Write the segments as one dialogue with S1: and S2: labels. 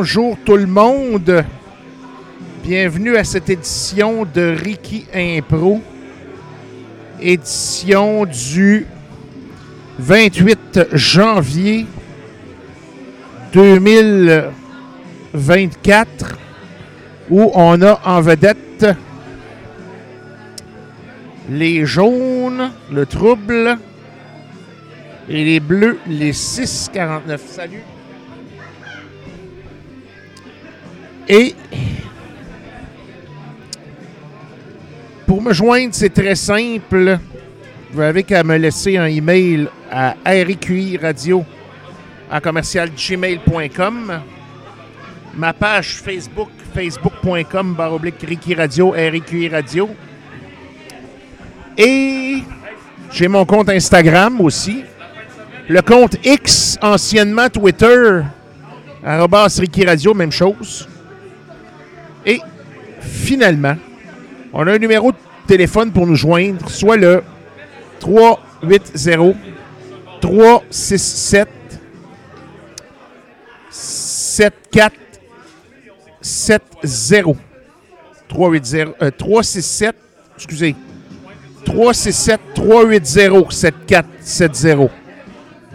S1: Bonjour tout le monde. Bienvenue à cette édition de Ricky Impro. Édition du 28 janvier 2024 où on a en vedette les jaunes, le trouble, et les bleus, les 6,49. Salut! Et pour me joindre, c'est très simple. Vous avez qu'à me laisser un email à RQI Radio à commercialgmail.com. Ma page Facebook, facebook.com, baroblique Ricky Radio, RQI Radio. Et j'ai mon compte Instagram aussi. Le compte X, anciennement Twitter, arrobas Ricky Radio, même chose. Finalement, on a un numéro de téléphone pour nous joindre, soit le 380 367 7470 380 367 excusez 367 380 7470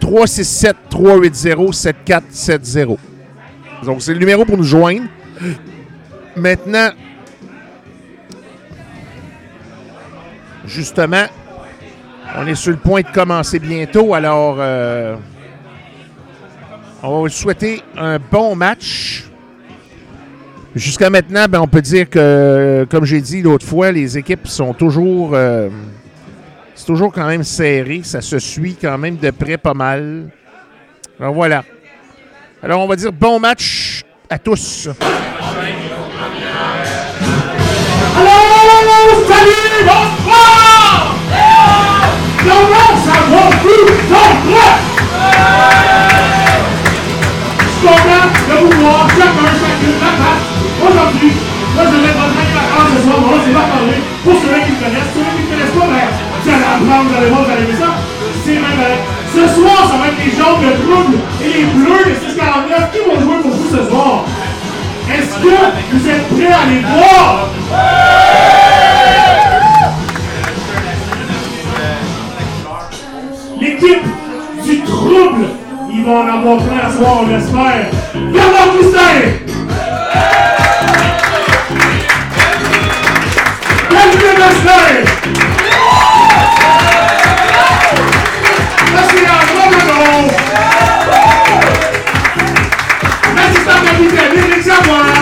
S1: 367 380 7470 Donc c'est le numéro pour nous joindre. Maintenant, justement, on est sur le point de commencer bientôt, alors euh, on va vous souhaiter un bon match. Jusqu'à maintenant, ben, on peut dire que, comme j'ai dit l'autre fois, les équipes sont toujours. euh, toujours quand même serré. Ça se suit quand même de près pas mal. Alors voilà. Alors on va dire bon match à tous.
S2: Allô, salut! Ça va, tous prêts? Je content de vous voir chacun, chacune, la. Aujourd'hui, moi je vais être votre animateur ce soir. Bon, là, c'est pas parler. Pour ceux qui me connaissent, ceux qui ne connaissent pas, ben, vous allez apprendre, vous allez voir, vous allez aimer ça. C'est même. Ce soir, ça va être les jaunes de trouble et les bleus de 649 qui vont jouer pour vous ce soir. Est-ce que vous êtes prêts à les voir? Du trouble, ils vont en avoir plein à soir, on l'espère. Bernard Poussin! L'assistant capitaine, Éric Savoie!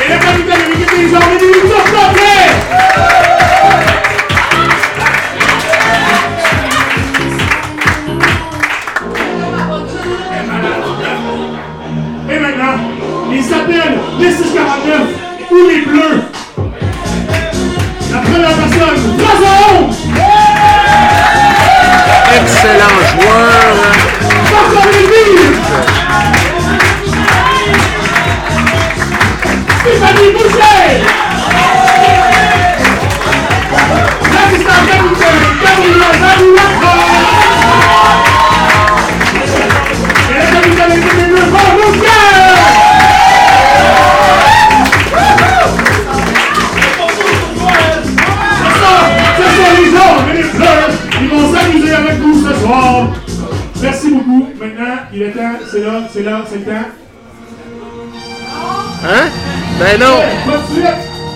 S2: Et de l'équipe des hommes, Tourcotet! La Jason!
S1: Excellent joueur.
S2: Stéphanie Boucher! Capitaine! Il est temps, c'est là, c'est là, c'est le temps.
S1: Hein? Ben non.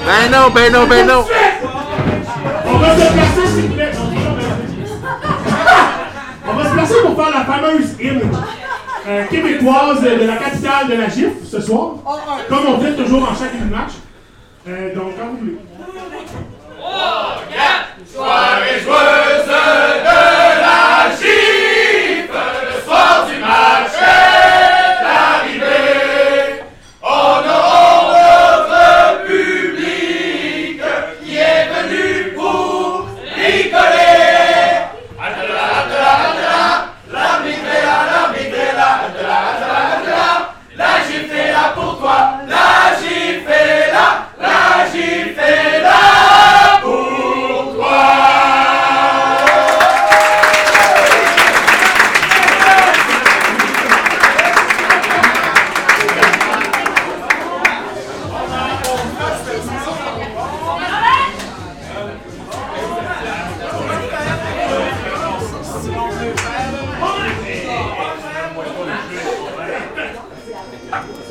S1: Ben non, ben non, ben non.
S2: De suite. On va se placer, s'il vous plaît. On va se placer pour faire la fameuse hymne euh, québécoise de la capitale de la GIF ce soir. Comme on fait toujours en chaque match. Euh, donc, quand vous voulez.
S3: Soirée joueuse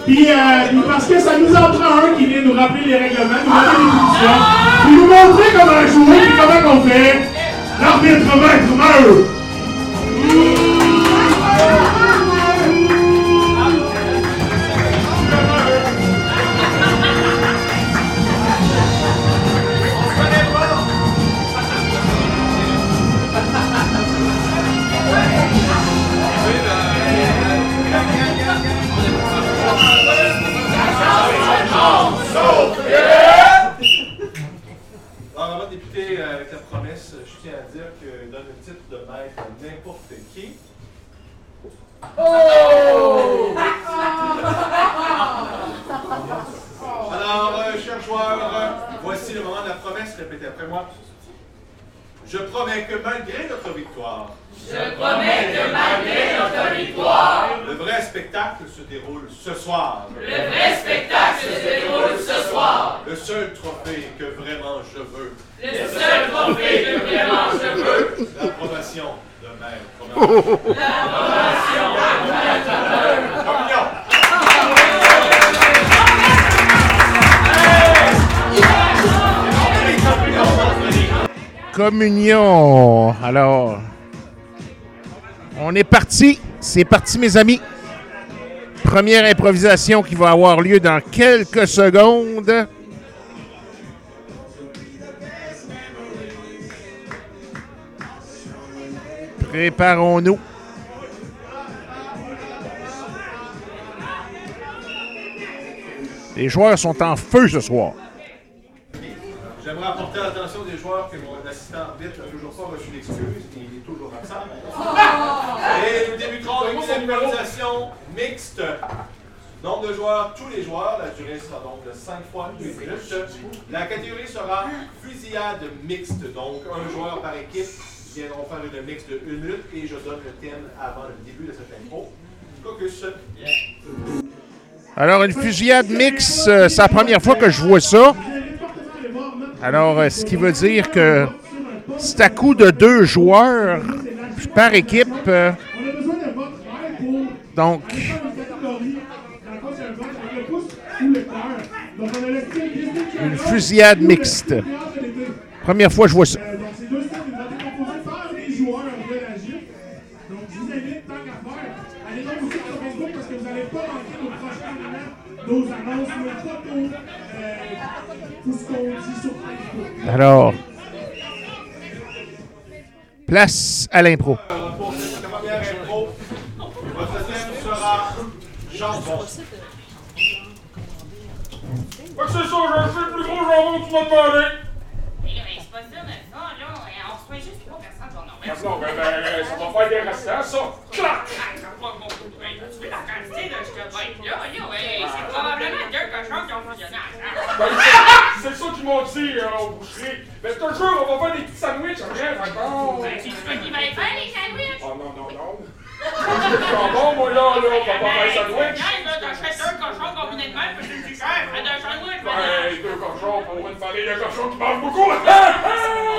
S4: Puis, euh, parce que ça nous en prend un qui vient nous rappeler les règlements, nous donner des positions, puis nous montrer comment jouer, puis comment on fait. L'arbitre maître meurt.
S2: C'est parti, mes amis. Première improvisation qui va avoir lieu dans quelques secondes. Préparons-nous. Les joueurs sont en feu ce soir.
S5: J'aimerais apporter l'attention des joueurs que mon assistant arbitre n'a toujours pas reçu d'excuses, et il est toujours absent. Et nous débuterons avec une improvisation mixte. Nombre de joueurs, tous les joueurs, la durée sera donc de 5 fois 1 minute. La catégorie sera fusillade mixte, donc un joueur par équipe. Viendront faire une mix de 1 minute et je donne le thème avant le début de cette intro. Caucus.
S2: Alors, une fusillade mix, euh, c'est la première fois que je vois ça. Alors, euh, ce qui veut dire que c'est à coup de deux joueurs par équipe. euh, donc,
S4: une
S2: fusillade mixte. première fois je vois ça. Alors, place à l'impro.
S5: Pour cette première intro, votre thème sera jambon.
S4: c'est ça, j'ai fait le plus gros jambon que tu m'as demandé.
S6: Mais là, c'est pas ça, mais ça, là, on reçoit juste
S4: ben, ben!
S6: Ah. Ben, c'est.
S4: Ben, ça qu'ils m'ont dit euh, au boucherie. Mais je te jure, on va faire des petits sandwichs, rien?
S6: Ben.
S4: Oh non, non, non. C'est jambon, moi, là, on va pas faire
S6: t'achètes deux cochons.
S4: Ben, deux cochons pour une famille de cochons qui mangent beaucoup.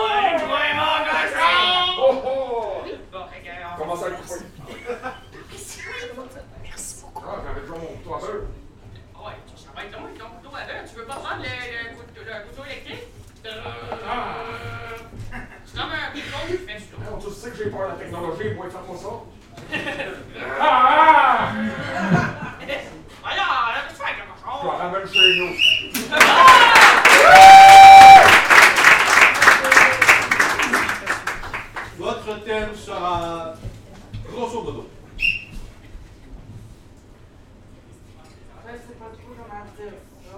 S6: Ouais, toi, mon cochon!
S4: Oh, oh.
S6: Bon, fait que, on
S4: Comment ça, le couper? Ah, j'avais déjà mon couteau à beurre.
S6: Couteau l'heure. Tu veux pas prendre le, le, couteau, le couteau électrique? Euh, C'est comme un couteau qui fait ça.
S4: Sais que j'ai peur de la technologie, moi, fais-moi ça. Ah!
S6: Le
S4: Je la ramène chez nous.
S5: Votre thème sera grosso modo.
S7: Je sais pas trop comment dire ça.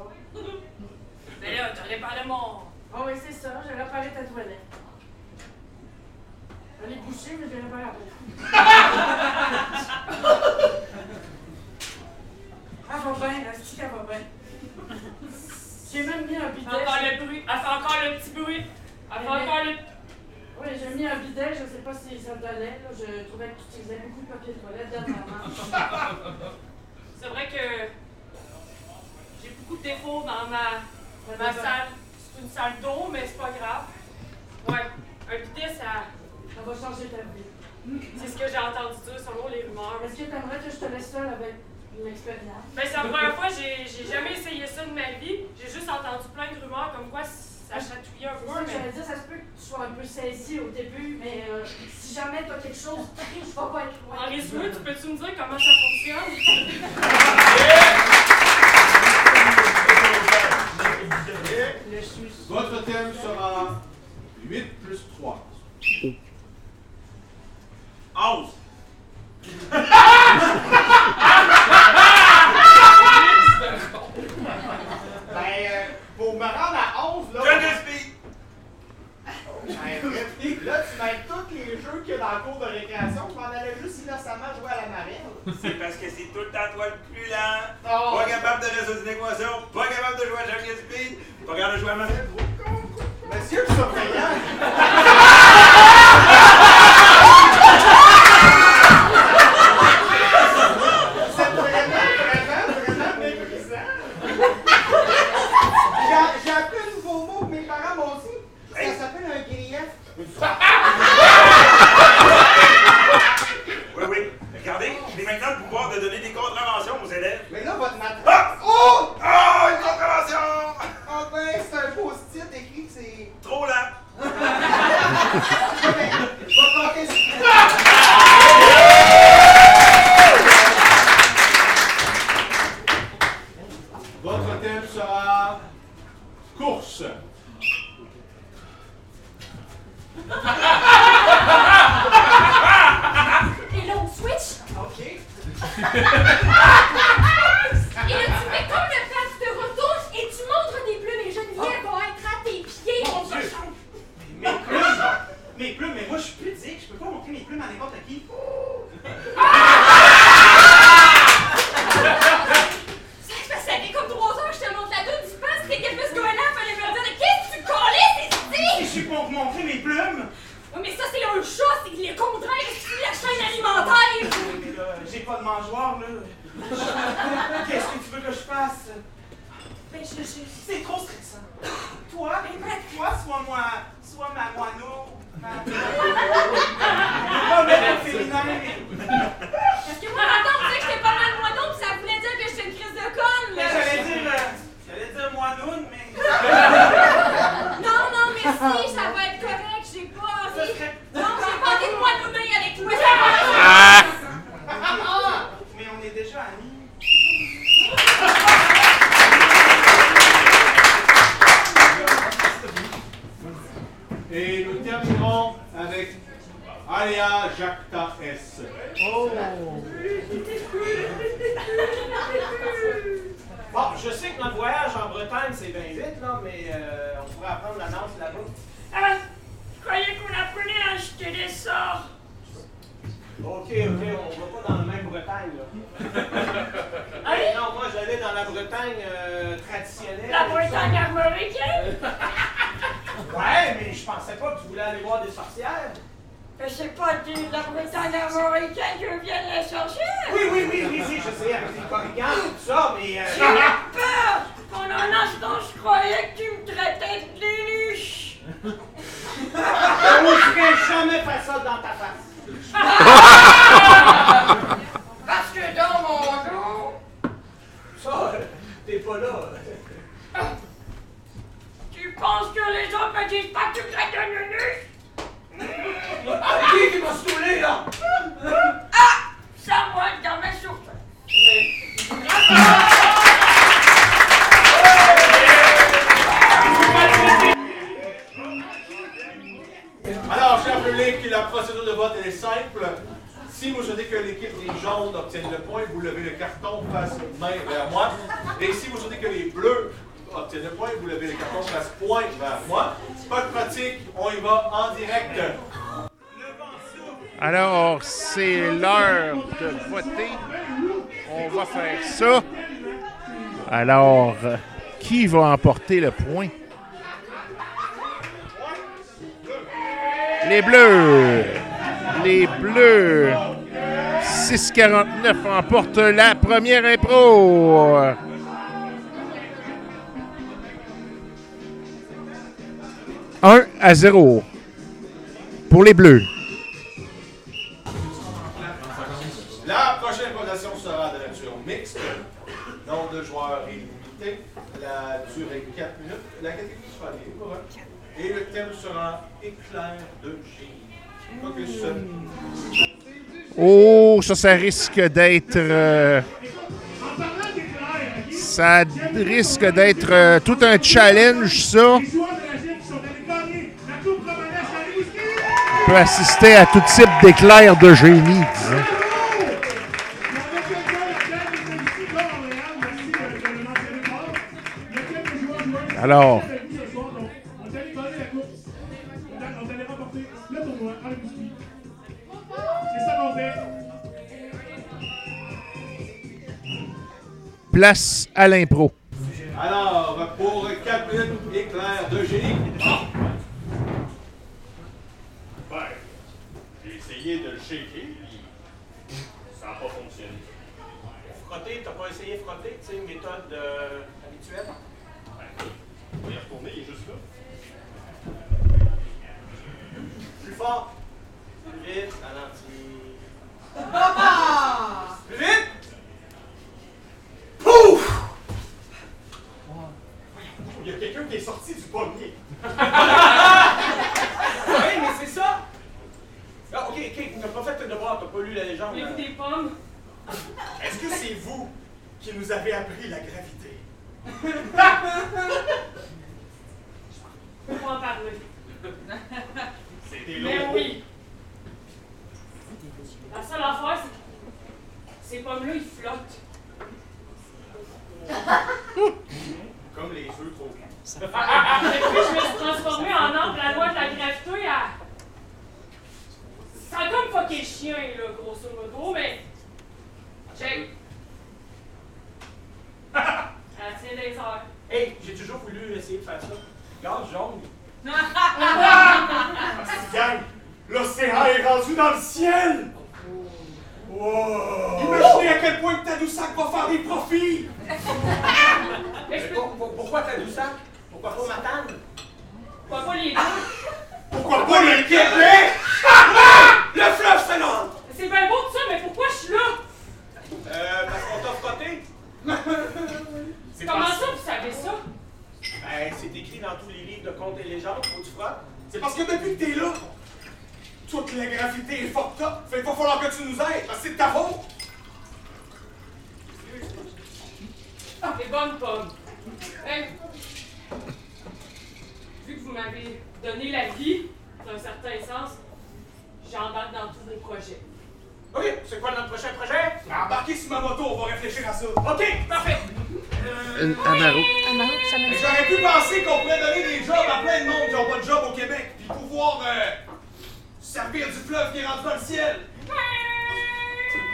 S6: Mais là, t'as réparé mon.
S7: Oh oui, c'est ça, j'ai réparé ta toilette. Elle est Elle va bien, la stick, elle va bien. J'ai même mis un bidet.
S6: Encore le bruit. Elle fait encore le petit bruit. Elle fait encore le.
S7: Oui, j'ai mis un bidet, je sais pas si ça te donnait. Là. Je trouvais que tu utilisais beaucoup de papier de toilette dernièrement.
S6: C'est vrai que. J'ai beaucoup de défauts dans ma, ma salle. C'est une salle d'eau, mais c'est pas grave. Ouais, un bidet, ça.
S7: Ça va changer ta vie.
S6: C'est ce que j'ai entendu dire selon les rumeurs.
S7: Est-ce que tu aimerais que je te laisse seule avec l'expérience?
S8: Ben, c'est la première fois, j'ai jamais essayé ça de ma vie. J'ai juste entendu plein de rumeurs comme quoi ça chatouillait un peu. Mais...
S7: Dire, ça se peut que tu sois un peu saisi au début, mais euh, si jamais tu as quelque chose, je ne vais pas être loin.
S8: En résumé, tu peux-tu me dire comment ça fonctionne?
S5: Votre thème sera 8 plus 3.
S9: House.
S10: ben, euh, 11, ben, là. Tu mets tous les jeux qu'il dans le cours de récréation. Je m'en allais juste jouer à la.
S9: C'est parce que c'est tout le toi plus lent.
S10: Ah.
S9: Pas capable de résoudre une équation. Pas capable de jouer à Jungle Speed. Pas capable de jouer à Marine.
S10: Monsieur le surveillant.
S5: remporté le point. Les Bleus.
S1: Les Bleus. 6-49 remporte la première impro. Un à 0 pour les Bleus.
S5: La catégorie sera libre. Et le thème sera éclair de génie.
S1: Oh, ça, ça risque d'être. euh, ça risque d'être euh, tout un challenge, ça. On peut assister à tout type d'éclairs de génie.
S2: Fait.
S1: Place à l'impro.
S5: Alors, pour 4 minutes, éclair de génie.
S11: Ben, j'ai essayé de le shaker, puis ça n'a pas fonctionné.
S12: Frotter, t'as pas essayé de frotter, tu sais, une méthode euh, habituelle?
S11: Ben, on va y retourner, il est juste là.
S12: Plus fort. Plus vite, ralenti. Plus vite! Pouf!
S11: Il y a quelqu'un qui est sorti du pommier.
S12: Oui, mais c'est ça! Ah, ok, ok, t'as pas fait tes devoirs, t'as pas lu la légende.
S8: Des pommes?
S11: Est-ce que c'est vous qui nous avez appris la gravité?
S8: Faut pas en parler.
S11: C'était
S8: Mais
S11: lourd.
S8: oui. La seule affaire, c'est que ces pommes-là, ils flottent.
S11: Comme les œufs trop grands.
S8: Depuis, je me suis transformée en arbre, la loi de la gravité, elle... Ça a comme fucké le chien, là, grosso modo, mais... Check. Elle tient des heures.
S12: Hey, j'ai toujours voulu essayer de faire ça. Gaz jaune.
S11: Gang, l'océan est rendu dans le ciel! Wow! Imaginez à quel point que Tadoussac va faire des profits!
S8: Mais je peux...
S12: Pour- pour- pourquoi t'as du sac? Pourquoi pas Matane?
S8: Pourquoi pas les deux?
S11: Pourquoi pas le Québec?
S12: Le fleuve Saint-Laurent!
S8: C'est bien beau tout ça, mais pourquoi je suis là?
S12: Euh, parce qu'on t'a frotté?
S11: C'est
S8: Comment ça, vous savez ça?
S12: Ben, c'est écrit dans tous les livres de contes et légendes, faut que tu frottes.
S11: C'est parce que depuis que t'es là, toute la gravité est fucked up. Fait qu'il va falloir que tu nous aides, parce que c'est de ta faute.
S8: Des bonnes pommes. Hey. Vu que vous m'avez donné la vie, dans un certain sens, j'embarque dans tous vos projets.
S12: Ok, c'est quoi notre prochain projet?
S11: Embarquez sur ma moto, on va réfléchir à ça.
S12: Ok, parfait!
S1: Une Amaro.
S11: Mais J'aurais pu penser qu'on pourrait donner des jobs à plein de monde qui n'ont pas de job au Québec, puis pouvoir euh, servir du fleuve qui est rendu dans le ciel.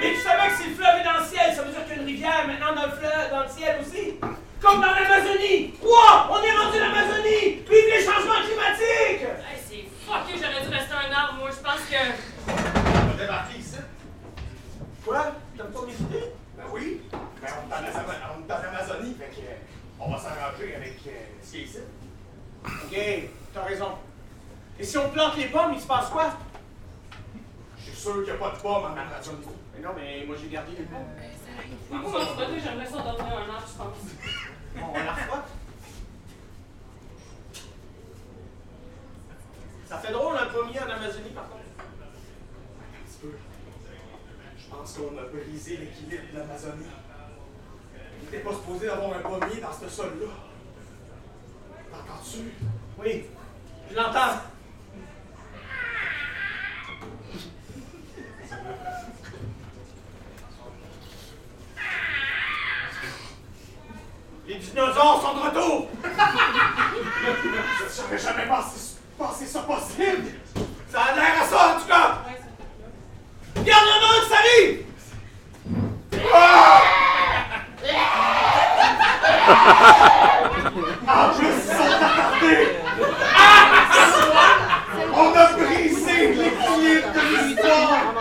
S12: Mais tu savais que si le fleuve est dans le ciel, ça veut dire qu'il y a une rivière maintenant dans le fleuve, dans le ciel aussi? Comme dans l'Amazonie! Wow! On est rendu l'Amazonie! Vive les changements climatiques!
S8: Hey, c'est fucké, j'aurais dû rester un arbre. Moi, je pense que.
S11: On va débarquer ici.
S12: Quoi? T'aimes pas mes idées?
S11: Ben oui. Ben on est en Ama- on est en Amazonie, fait que euh, on va s'arranger avec euh, ce qui est ici.
S12: Ok, t'as raison. Et si on plante les pommes, il se passe quoi?
S11: Je suis sûr qu'il n'y a pas de pommes en Amazonie.
S12: Mais non, mais moi j'ai gardé les pommes.
S8: M'en frottez, j'aimerais ça devenir un arbre, je pense.
S12: Bon, on la frotte. Ça fait drôle un pommier en Amazonie par contre.
S11: Un petit peu. Je pense qu'on a brisé l'équilibre de l'Amazonie. Il n'était pas supposé d'avoir un pommier dans ce sol-là. T'entends-tu?
S12: Oui, je l'entends. Les dinosaures sont de retour!
S11: J'aurais jamais pensé, ça possible!
S12: Ça a l'air à ça en tout cas! Regarde, il y en a
S11: attardés! On a brisé l'équilibre de l'histoire!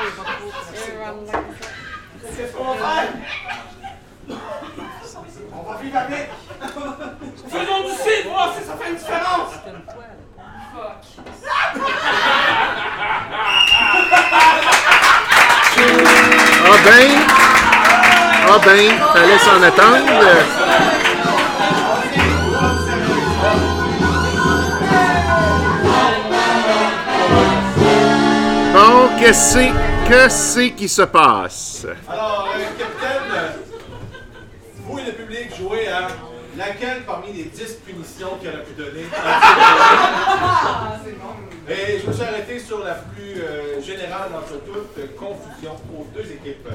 S1: ben, ah ben, fallait s'en attendre. Bon, qu'est-ce que c'est qui se passe?
S5: Alors, euh, capitaine, vous et le public jouez à laquelle parmi les 10 punitions qu'il aurait pu donner? Et je me suis arrêté sur la plus euh, générale d'entre toutes, euh, confusion aux deux équipes.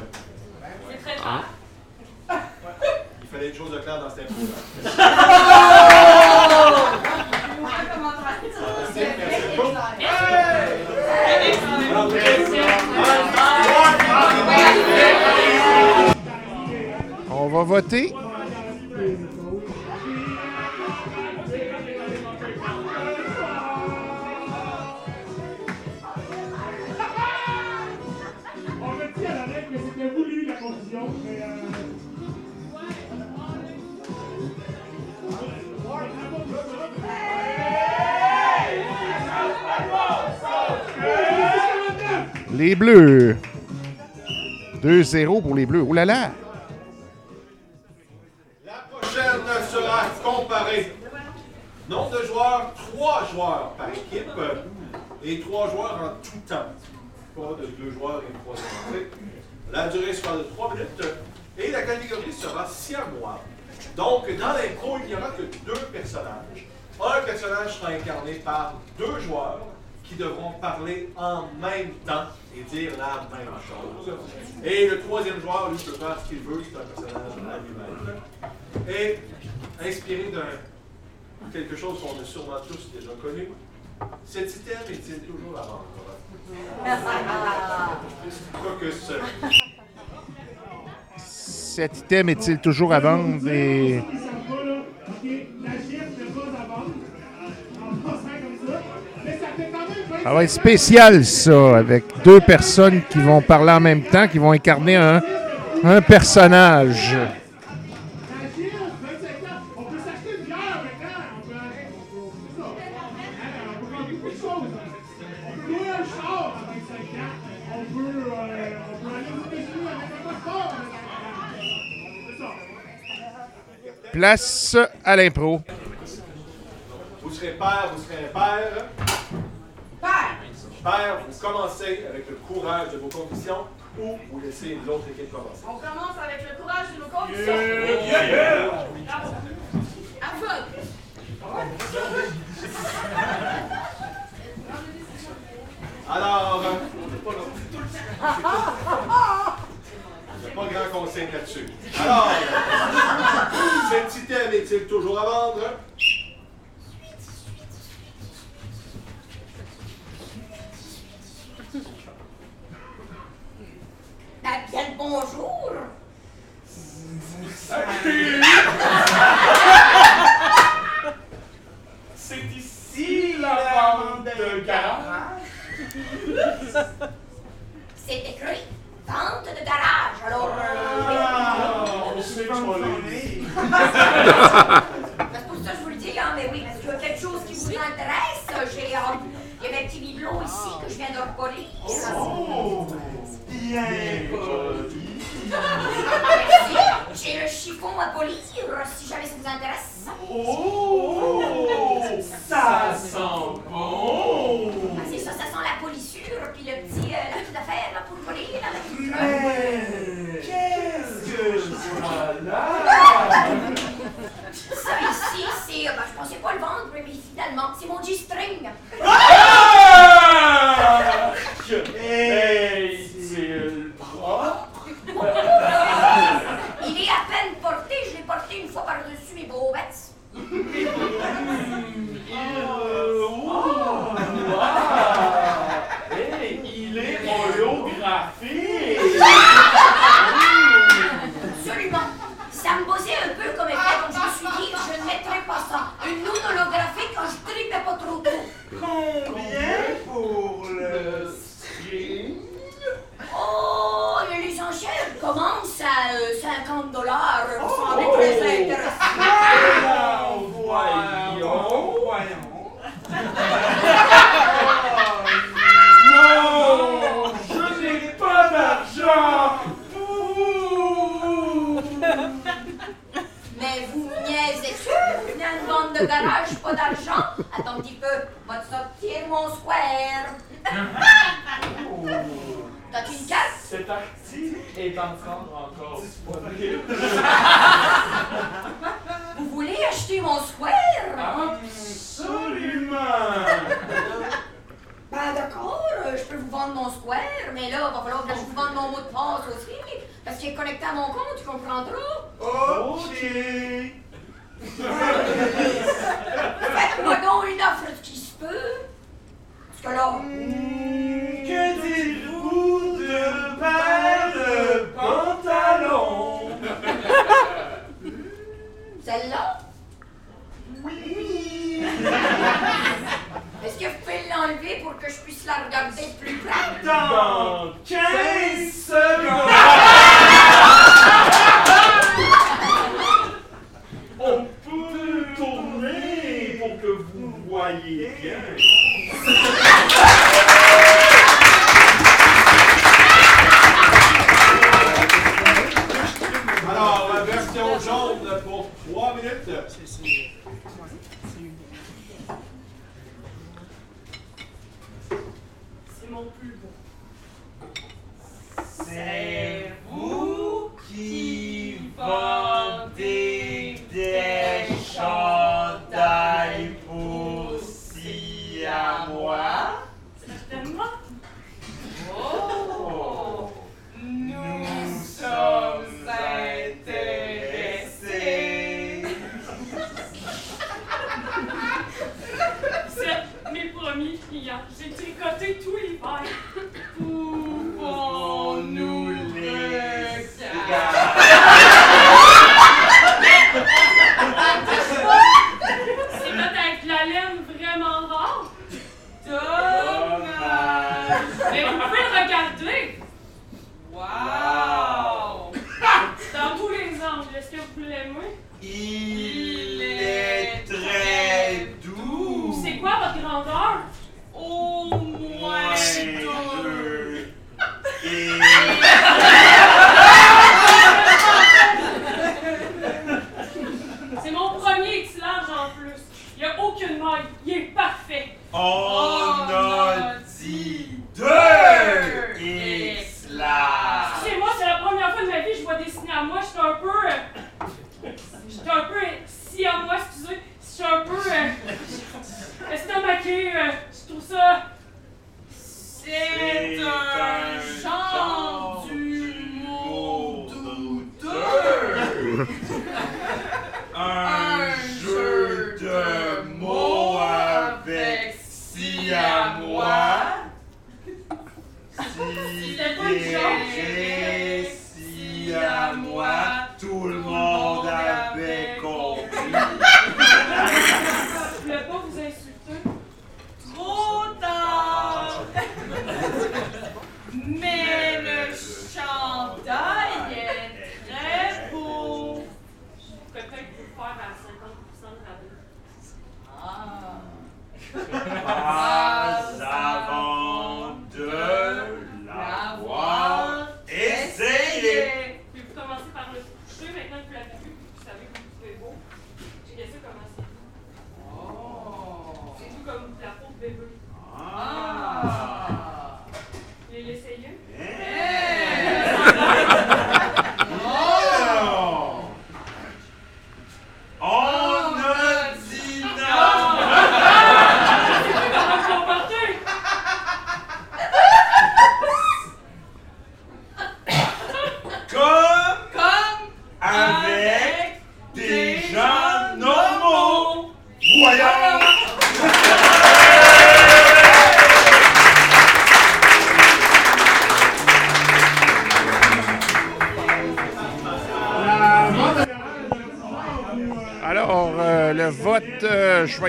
S8: C'est très clair.
S5: Il fallait une chose de claire dans cette info.
S1: On va voter. Les Bleus. 2-0 pour les Bleus. Oh là là!
S5: La prochaine sera comparée. Nombre de joueurs, 3 joueurs par équipe et 3 joueurs en tout temps. Pas de 2 joueurs et 3 entrées. La durée sera de 3 minutes et la catégorie sera siamois. Donc, dans l'impro, il n'y aura que deux personnages. Un personnage sera incarné par deux joueurs qui devront parler en même temps et dire la même chose. Et le troisième joueur, lui, peut faire ce qu'il veut, c'est un personnage à lui-même. Et inspiré d'un quelque chose qu'on a sûrement tous déjà connu, cet item est-il toujours à vendre? Quoique ce.
S1: Cet item est-il toujours à vendre? Et...
S2: Ça
S1: va être spécial, ça, avec deux personnes qui vont parler en même temps, qui vont incarner un, un personnage.
S2: La gifle, 25 ans. On peut s'acheter une bière maintenant. On peut. On peut. C'est ça. On peut faire beaucoup de choses. On peut louer un char à 25 ans. On peut. On peut aller aux États-Unis avec un passeport à 25 ans. C'est ça.
S1: Place à l'impro.
S5: Vous serez père, vous serez père.
S10: Père!
S5: Père, vous commencez avec le courage de vos convictions ou vous laissez l'autre équipe commencer.
S10: On commence avec le courage de nos convictions. Bravo. À feu.
S5: Alors, euh, il n'y a pas grand conseil là-dessus. Alors, cet item est-il toujours à vendre?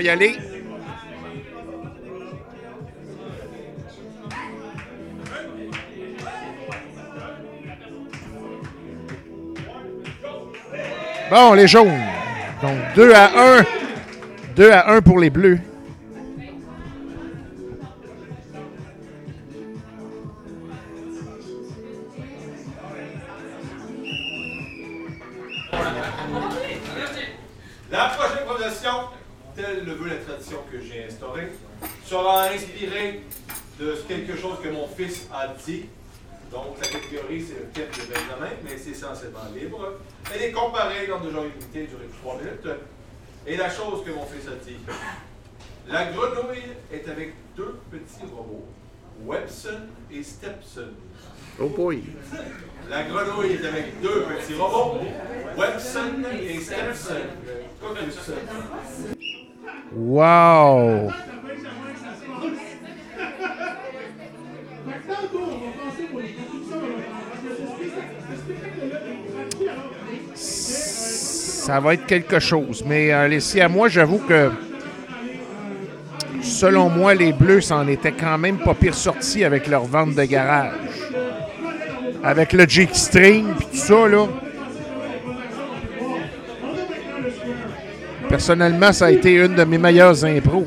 S13: va
S1: y aller. Bon, les jaunes. Donc 2 à 1. 2 à 1 pour les bleus.
S5: La prochaine proposition, tel le veut la tradition que j'ai instaurée, sera inspiré de quelque chose que mon fils a dit. Donc, la catégorie, c'est le thème de Benjamin, mais c'est essentiellement libre. Elle est comparée dans deux genres unités, durée trois minutes. Et la chose que mon fils a dit. La grenouille est avec deux petits robots, Webson et Stepson.
S2: Oh boy!
S5: La grenouille est avec deux petits robots, Webson et Stepson. Comme
S2: Wow! Ça va être quelque chose. Mais euh, laissez à moi, j'avoue que selon moi, les Bleus s'en étaient quand même pas pire sortis avec leur vente de garage. Avec le G-String et tout ça, là. Personnellement, ça a été une de mes meilleures impros.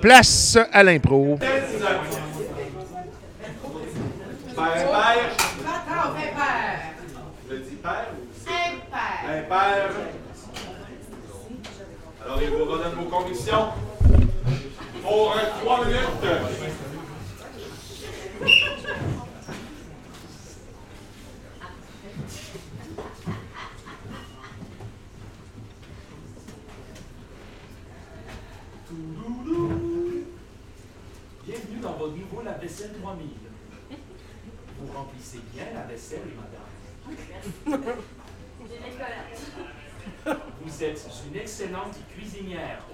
S2: Place à l'impro.
S5: Alors, il vous redonne vos convictions pour trois minutes.
S14: Bienvenue dans votre nouveau lave-vaisselle 3000. Vous remplissez bien la vaisselle, madame. Vous êtes une excellente cuisinière.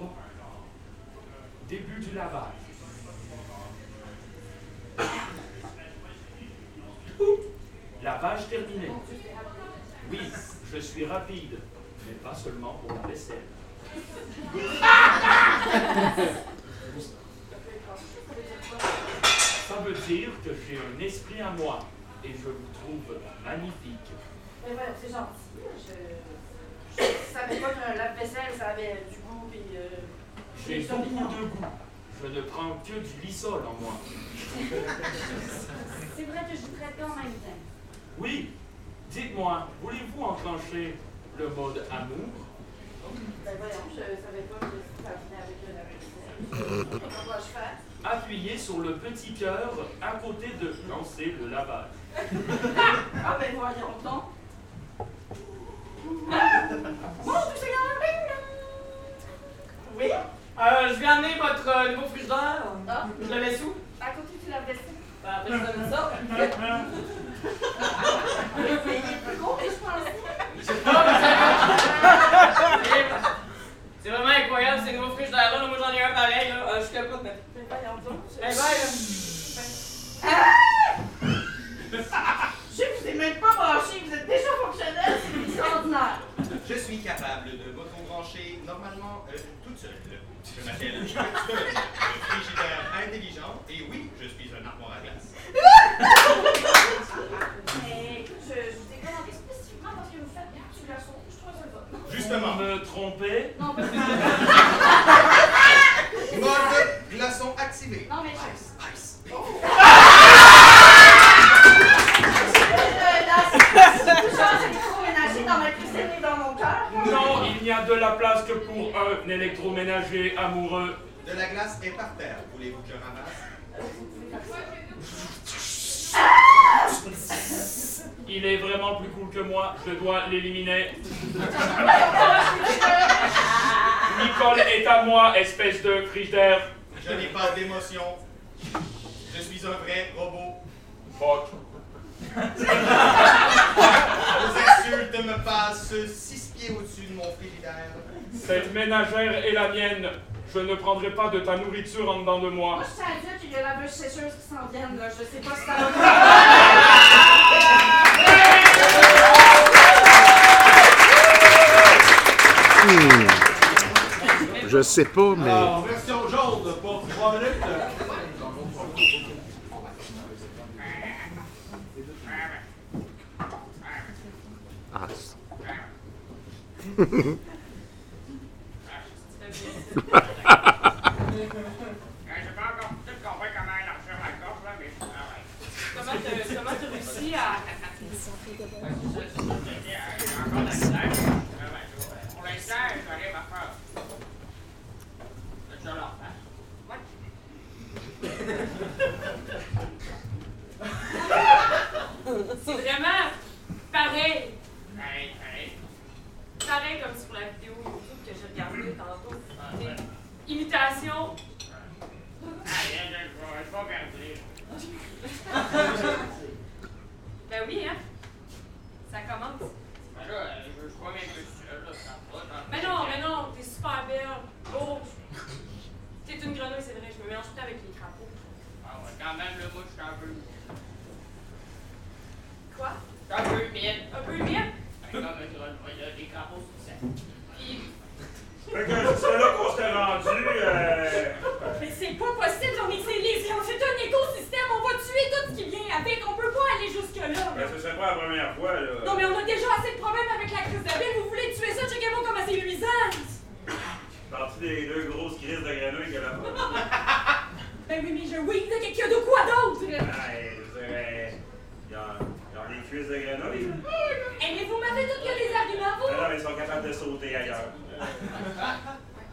S14: Début du lavage. Lavage terminé. Oui, je suis rapide, mais pas seulement pour la vaisselle. Ça veut dire que j'ai un esprit à moi et je vous trouve magnifique.
S7: Mais voilà, c'est gentil. Je, je savais pas qu'un lave-vaisselle, ça avait du goût et. Euh,
S14: J'ai beaucoup de goût. Je ne prends que du lissol en moi.
S10: C'est vrai que je voudrais bien en même temps.
S14: Oui, dites-moi, voulez-vous enclencher le mode amour? Appuyez sur le petit cœur à côté de lancer le lavage.
S7: Ah ben voyons donc. Dieu Seigneur! Oui?
S15: Euh, je vais amener votre euh, nouveau frigidaire.
S7: Ah.
S15: Je le laisse où?
S7: À côté du lave-vaisselle.
S15: Ben, après, je donne ça.
S7: Mais il est plus gros que je pensais.
S15: C'est vraiment incroyable ces nouveaux frigidaires-là. Là, Moi, j'en ai un pareil. Là. Euh, je capote, mais.
S7: Mais je-
S15: Eh ben, là.
S7: Je vous ai même pas branché, vous êtes déjà fonctionnel, c'est extraordinaire.
S11: Je suis capable de m'auto-brancher normalement euh, toute seule. Je m'appelle le frigidaire intelligent, et oui, je suis un armoire à glace.
S7: Mais écoute, je, je vous ai commandé spécifiquement parce que vous faites trouve ça le.
S11: Justement.
S14: Me trompez
S7: Non, parce que.
S11: Mode glaçon activé.
S7: Non, mais je.
S11: Ice, ice.
S7: Cœur.
S14: Non, il n'y a de la place que pour un électroménager amoureux.
S11: De la glace est par terre. Voulez-vous que je ramasse?
S14: Il est vraiment plus cool que moi, je dois l'éliminer. Nicole est à moi, espèce de frigidaire.
S11: Je n'ai pas d'émotion. Je suis un vrai robot.
S14: Fuck.
S11: Vos insultes me passent six pieds au-dessus de mon frigidaire.
S14: Cette ménagère est la mienne. Je ne prendrai pas de ta nourriture en dedans de moi.
S7: Moi, je tiens à dire qu'il y a la bûche sécheuse qui s'en viennent, là. Je sais pas si ça va.
S2: Hmm. Je sais pas, mais.
S5: Alors, version jaune pour trois minutes.
S2: Ah,
S6: t'as comment t'as réussi à.
S8: C'est vraiment pareil. Pareil comme sur la vidéo YouTube que j'ai regardée tantôt. Imitation. Ben oui, hein? Ça commence. Mais non, mais non, t'es super belle. Oh! T'es une grenouille, c'est vrai, je me mélange tout avec les crapauds.
S6: Ah ouais, quand même, le moi, je suis un peu.
S8: Quoi?
S6: Un peu humide.
S8: Un peu humide?
S6: Comme un grenouille, il y a des crapauds sur ça.
S9: Fait que c'est là qu'on s'est rendu. Euh...
S10: Mais c'est pas possible, on est c'est les- c'est un écosystème, on va tuer tout ce qui vient avec, on peut pas aller jusque-là.
S9: Ben, ce serait pas la première fois, là.
S10: Non mais on a déjà assez de problèmes avec la crise de ville, vous voulez tuer ça, checkez-moi comment c'est luisant.
S9: Parti des deux grosses crises de grenouilles que là
S10: Ben oui, mais je oui, là, qu'il y a de quoi d'autre?
S9: Ouais, je dirais. Des cuisses de grenouilles.
S10: Eh mais vous m'avez tout que des arguments, vous?
S9: non, mais ils sont capables de sauter ailleurs.
S6: Ah,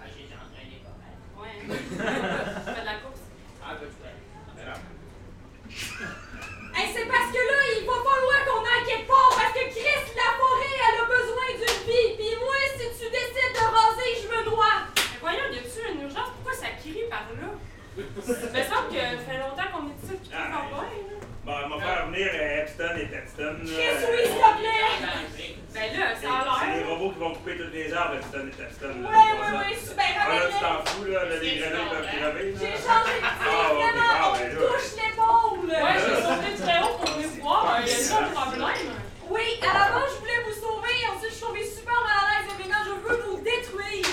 S6: j'ai entraîné pas mal.
S8: ouais. Fais de la course.
S6: Un peu.
S9: Mais non.
S10: Eh c'est parce que là, il va falloir qu'on aille quelque part, parce que Chris, la forêt, elle a besoin d'une vie, puis moi, si tu décides de raser, je me dois.
S8: Mais voyons, y a-tu une urgence? Pourquoi ça crie par là? Il me semble que ça fait longtemps qu'on est ici, puis tout va là.
S9: Bon, on va faire venir euh, Epstein et Epstein. là.
S10: Chris, oui, s'il te plaît?
S8: Ben là,
S9: C'est
S8: ça a
S9: c'est les
S8: l'air.
S9: robots qui vont couper toutes les arbres, Epstein et Epstein. là.
S10: Ouais, ouais, ouais, super,
S9: Ah, là, tu t'en fous, là, là, les grenouilles peuvent crever. là.
S10: J'ai changé de
S9: Ah,
S10: tir, vraiment,
S9: ah,
S10: on
S9: ben
S10: me
S9: là.
S10: touche l'épaule.
S8: Ouais, j'ai sauté très haut pour venir vous voir. Il y a ça le problème.
S10: Oui, à la base, je voulais vous sauver, ensuite, je suis tombée super mal à l'aise, et maintenant, je veux vous détruire.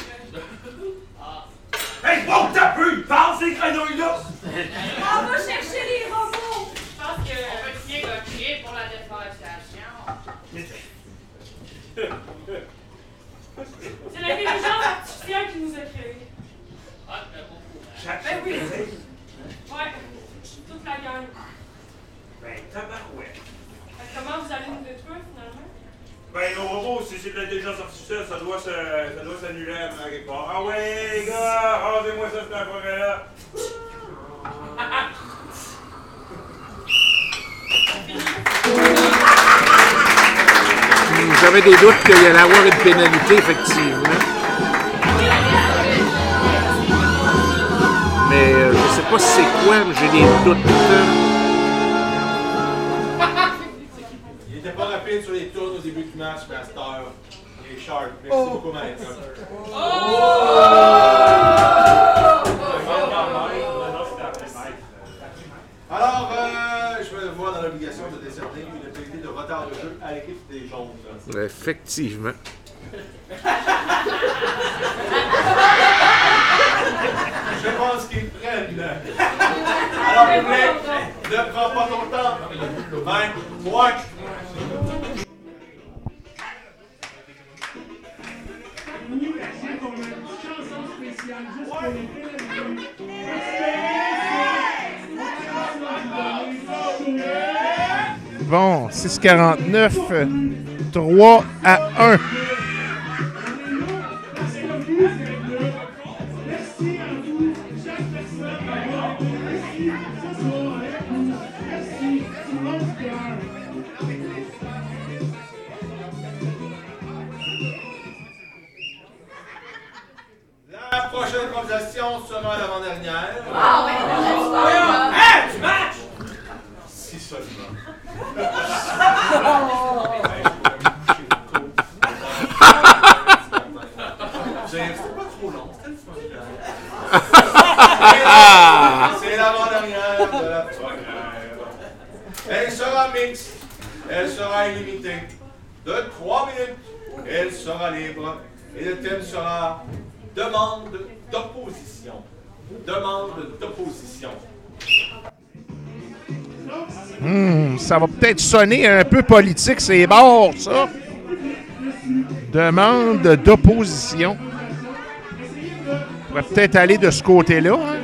S9: Hey, bon, t'as pu! Parle ces grenouilles-là!
S10: On va chercher les robots.
S8: Je pense que.
S6: On peut négocier pour la déforestation.
S8: C'est l'intelligence artificielle qui nous a créés.
S6: Ah,
S8: Ben oui. Ouais. Toute la gang.
S9: Ben, tabarouette.
S8: Que Comment vous allez nous détruire finalement?
S9: Ben, nos robots, si c'est de l'intelligence artificielle, ça doit se, ça doit s'annuler à quelque part. Ah ouais, les gars, rasez-moi ça, cette forêt-là.
S2: J'avais des doutes qu'il y allait avoir une pénalité, effectivement. Mais euh, je sais pas si c'est quoi, mais j'ai des doutes.
S5: Il était pas rapide sur les tours au début du match, mais à cette heure, il est sharp. Merci beaucoup, Maître. Alors, euh, je me vois dans l'obligation de décerner de retard de jeu à l'équipe des jaunes.
S2: Effectivement.
S5: Je pense qu'ils prennent. Alors, public, ne prends pas ton temps. 20 points.
S1: Oui,
S2: Bon, 6,49, 3 à 1.
S1: Merci à vous, chaque personne d'avoir été ici ce soir avec nous. Merci, tout le monde du cœur.
S5: La prochaine improvisation sera l'avant-dernière.
S13: Ah ouais,
S12: Voyons, hey, tu match!
S5: Si seulement. Vous avez- C'était pas trop long, c'était le fun. C'est l'avant-dernière de la première. Elle sera mixte. Elle sera illimitée. De 3 minutes. Elle sera libre. Et le thème sera demande d'opposition. Demande d'opposition.
S2: Hmm, ça va peut-être sonner un peu politique, c'est bord, ça. Demande d'opposition. On pourrait peut-être aller de ce côté-là. hein.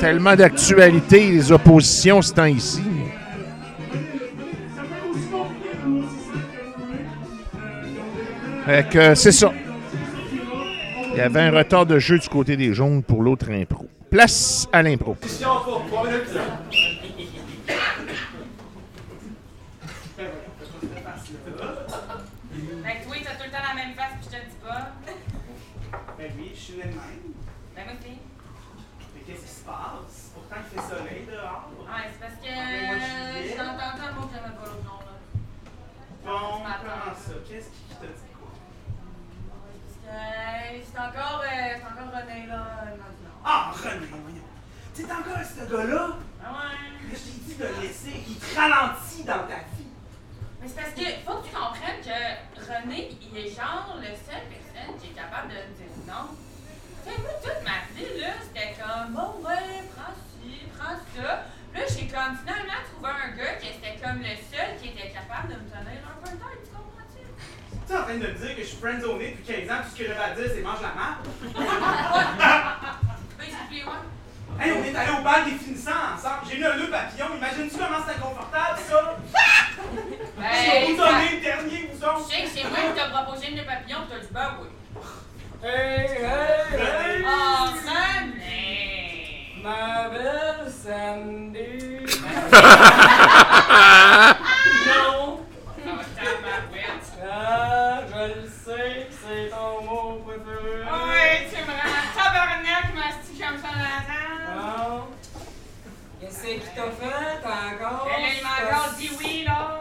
S2: Tellement d'actualité, les oppositions, ce temps-ici. Fait que c'est ça.
S1: Il y avait un retard de jeu du côté des jaunes pour l'autre impro. Place à l'impro.
S5: Position pour 3 minutes.
S6: Fait que toi, t'as tout le temps la même face, puis je te le dis pas.
S12: Ben oui, je suis le même.
S6: Ben, moi aussi.
S12: Mais qu'est-ce qui se passe? Pourtant, il fait soleil dehors.
S6: Ouais, c'est parce que.
S12: Mais moi, je suis
S6: Je
S12: libre.
S6: t'entends un mot que j'aimais pas l'autre nom, là.
S12: Bon,
S6: Ce matin.
S12: comment ça? Qu'est-ce qui t'a dit quoi?
S6: Parce que. euh, C'est encore. euh, C'est encore René, là. dit non.
S12: Ah, René, voyons. T'es encore ce gars-là?
S6: Ah ouais.
S12: Mais je t'ai dit de le laisser. Il te ralentit dans ta vie.
S6: Mais c'est parce que faut que tu comprennes que René, il est genre le seul personne qui est capable de me dire non. Tu sais, moi, toute ma vie, là, c'était comme, bon, ouais, prends ci, prends ça. Là, j'ai comme finalement trouvé un gars qui était comme le seul qui était capable de me tenir un peu de tête, tu comprends-tu?
S12: Tu es en train de me dire que je suis friendzoné depuis 15 ans, tout ce que j'avais à dire, c'est mange la?
S6: Basically, ouais.
S12: Hey, on est allé au bal des finissants ensemble. J'ai eu un nœud papillon. Imagines-tu comment c'est inconfortable, ça?
S6: Ben,
S12: Je vais vous donner le dernier, vous
S6: Je sais que c'est moi qui t'ai proposé le papillon, pis t'as dit ben oui.
S15: Hey, hey, hey!
S6: Oh, René!
S15: Ma belle Sandy! non!
S6: Oh, tabarouette.
S15: Ah, je le sais, c'est ton mot préféré.
S6: Ouais, tu me rends tabarnak, mastique comme ça dans la tête.
S15: Bon. Qu'est-ce qu'il t'a fait encore?
S6: Elle, il m'a encore dit oui, là.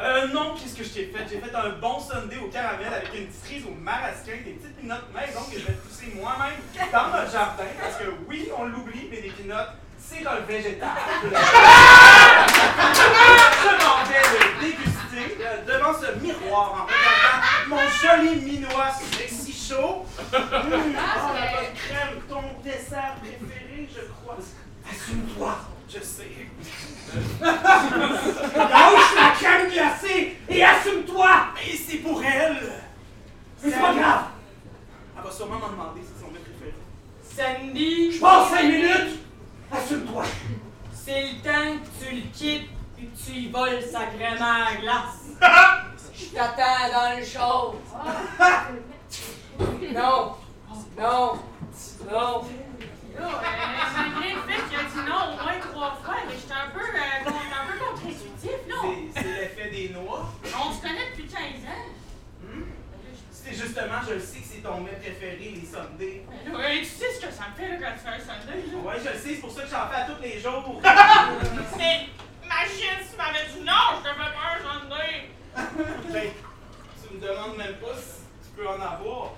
S12: Euh, non, qu'est-ce que je t'ai fait? J'ai fait un bon sundae au caramel avec une petite cerise au marasquin, des petites pinottes maison que je vais pousser moi-même dans notre jardin. Parce que oui, on l'oublie, mais les pinottes, c'est un végétal. je m'en vais le déguster euh, devant ce miroir en regardant mon joli minois sexy chaud. Mmh, oh, la bonne crème, ton dessert préféré, je crois. Assume-toi, je sais. Lâche la crème glacée et assume-toi! Mais c'est pour elle! C'est pas grave! Elle va sûrement m'en demander si c'est son mets préféré.
S15: Sandy!
S12: Je passe 5 minutes! Assume-toi!
S15: C'est le temps que tu le quittes et que tu y voles sacrément à la glace. Je t'attends dans le show. Non! Non! Non!
S6: Là, euh, malgré le fait qu'il a dit non au moins trois fois, mais j'étais un peu, euh, un peu contre-intuitif, là.
S12: C'est- C'est l'effet des noix.
S6: On se connaît depuis 15 ans.
S12: C'est justement, je le sais que c'est ton mets préféré, les sundaes.
S6: Ouais, tu sais ce que ça me fait là, quand tu fais un sundae, là?
S12: Ouais, je le sais, c'est pour ça que j'en fais à tous les jours.
S6: Mais imagine si tu m'avais dit non, je te fais pas un sundae.
S12: Ben, tu me demandes même pas si tu peux en avoir.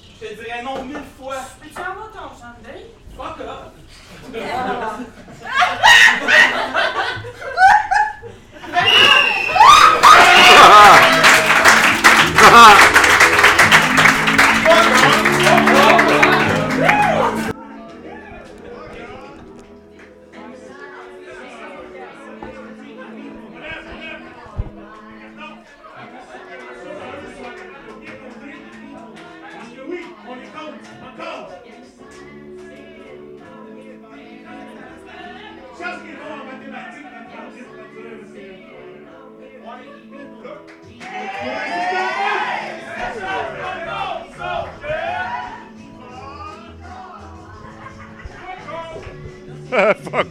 S12: Je te dirais non mille fois.
S6: Peux-tu avoir ton sundae?
S12: Fuck up!
S2: Parce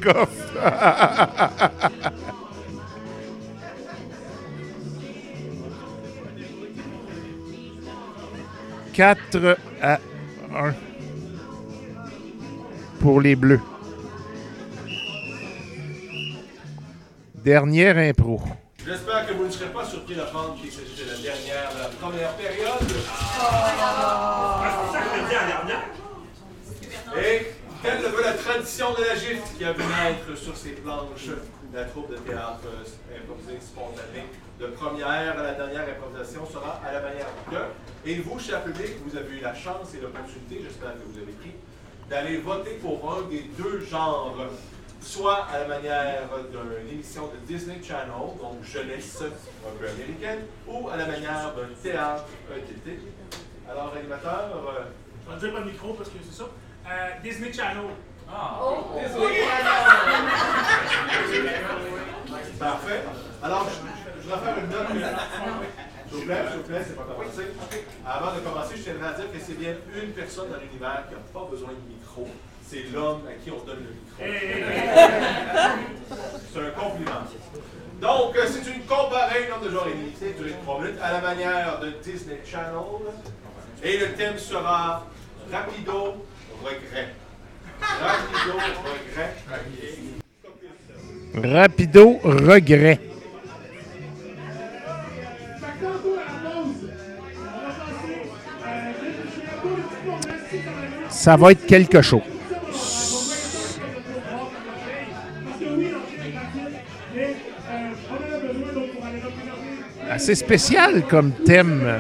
S1: Off. Quatre à un pour les Bleus. Dernière impro.
S5: J'espère que vous ne serez pas surpris d'apprendre qu'il s'agit de la dernière, la première période.
S9: Ah, c'est ça que je me dis la dernière.
S5: Et telle le veut la tradition de la gifle qui a vu naître sur ces planches la troupe de théâtre euh, improvisé spontané de première à la dernière improvisation sera à la manière de. Et vous, cher public, vous avez eu la chance et l'opportunité, j'espère que vous avez pris, d'aller voter pour un des deux genres, soit à la manière d'une émission de Disney Channel, donc jeunesse un peu américaine, ou à la manière d'un théâtre ETT. Alors, animateur,
S2: Je vais dire le micro parce que c'est ça. Euh, Disney Channel.
S5: Oh. Parfait. Alors, je, je vais faire une note. S'il vous plaît, s'il vous plaît, c'est pas commencé. Avant de commencer, je tiendrai à dire que c'est bien une personne dans l'univers qui n'a pas besoin de micro. C'est l'homme à qui on donne le micro. C'est un compliment. Donc, euh, c'est une comparée, nombre de joueurs illimité, durée de 3 minutes, à la manière de Disney Channel. Et le thème sera Rapido regret. Rapido regret.
S1: Rapido regret. Ça va être quelque chose. Assez spécial comme thème.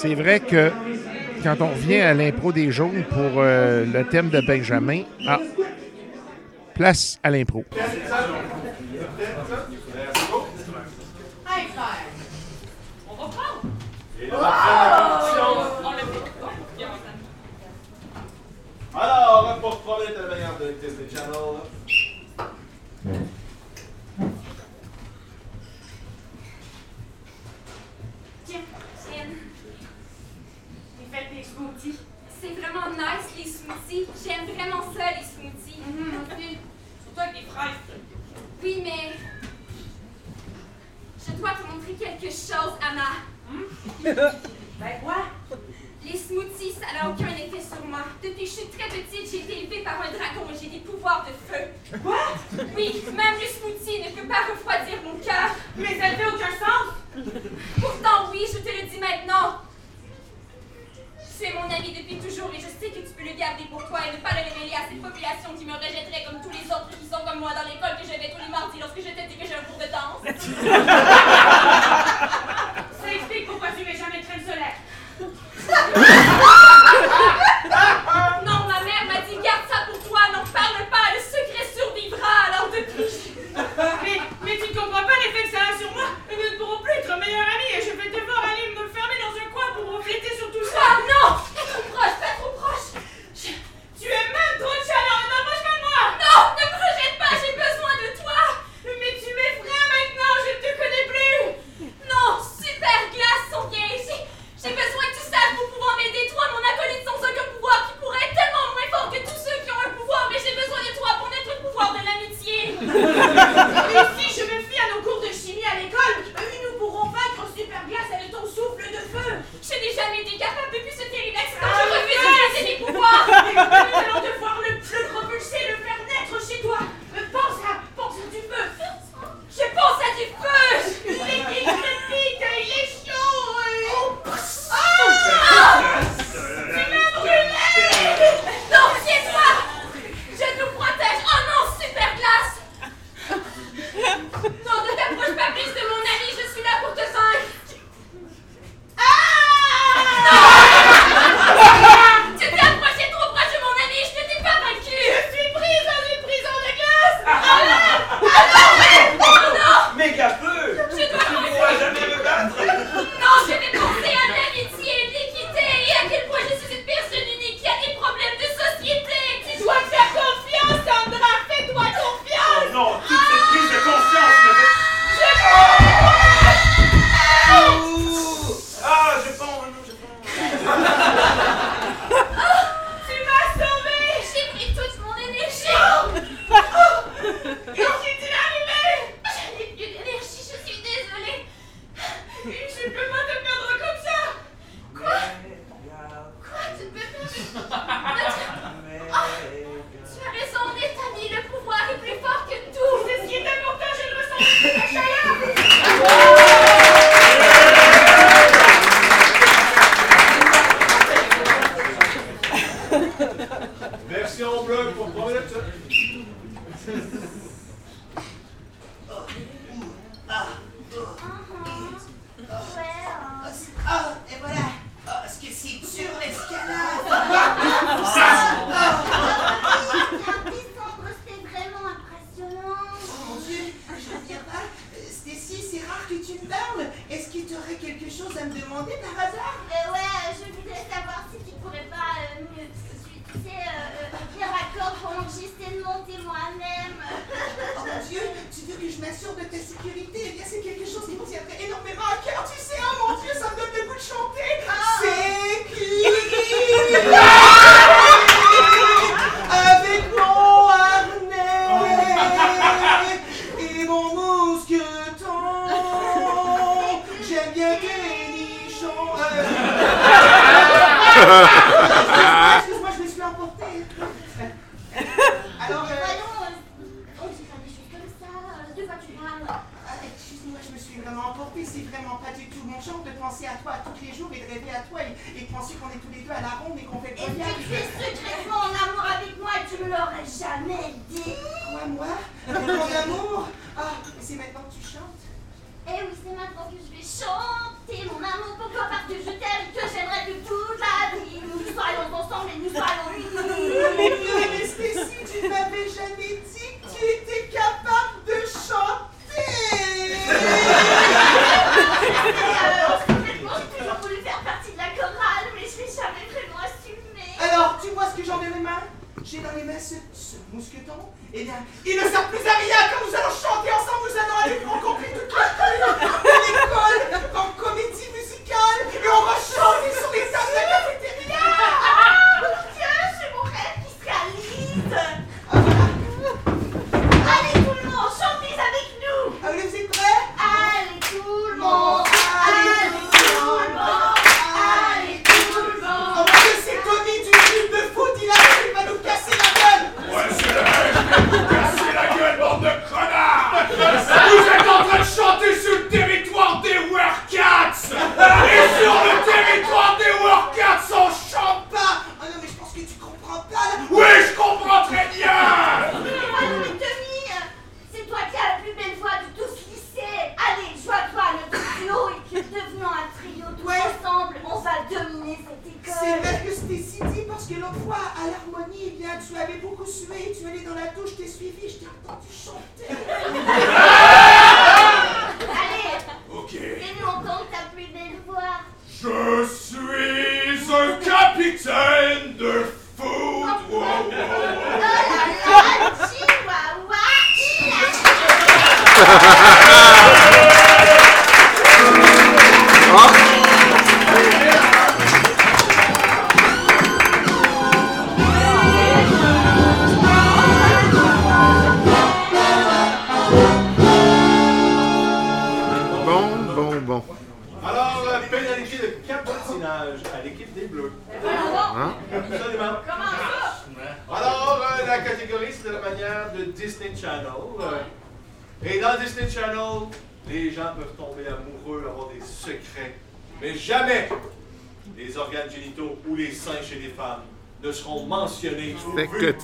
S1: C'est vrai que quand on revient à l'impro des jaunes pour euh, le thème de Benjamin, ah, place à l'impro.
S8: Hey, frère! On va prendre!
S5: Et là, après la compétition.
S8: On l'a fait. Oh, bien, on s'en-
S5: Alors, pour 3 minutes à la manière de Disney Channel.
S10: Tiens, Tienne. Smoothies. C'est vraiment nice, les smoothies. J'aime vraiment ça, les smoothies.
S8: Moi aussi. Surtout avec des fraises.
S10: Oui, mais... Je dois te montrer quelque chose, Anna.
S7: Ben quoi?
S10: Les smoothies, ça n'a aucun effet sur moi. Depuis que je suis très petite, j'ai été élevée par un dragon et j'ai des pouvoirs de feu.
S7: Quoi?
S10: Oui, même le smoothie ne peut pas refroidir mon cœur.
S7: Mais ça fait aucun sens!
S10: Pourtant, oui, je te le dis maintenant. Tu es mon ami depuis toujours et je sais que tu peux le garder pour toi et ne pas le révéler à cette population qui me rejetterait comme tous les autres qui sont comme moi dans l'école que je vais tous les mardis lorsque je te dis que j'ai un cours de danse.
S7: Ça explique pourquoi tu mets jamais de crème solaire.
S10: Non, ma mère m'a dit garde ça pour toi, n'en parle pas, le secret survivra alors depuis.
S7: Mais, mais tu ne comprends pas l'effet que ça a sur moi. Nous ne pourrons plus être meilleurs amis et je vais devoir aller me coin pour refléter sur tout ça.
S10: Ah non Pas trop proche, pas trop proche
S7: Tu es même trop chaleur, n'approche pas de moi.
S10: Non, ne me rejette pas, j'ai besoin de toi
S7: Mais tu m'effraies maintenant, je ne te connais plus.
S10: Non, super glace sont bien ici. J'ai besoin que tu saches pour pouvoir m'aider, toi, mon acolyte sans aucun pouvoir, qui pourrait être tellement moins fort que tous ceux qui ont un pouvoir, mais j'ai besoin de toi pour notre pouvoir de l'amitié.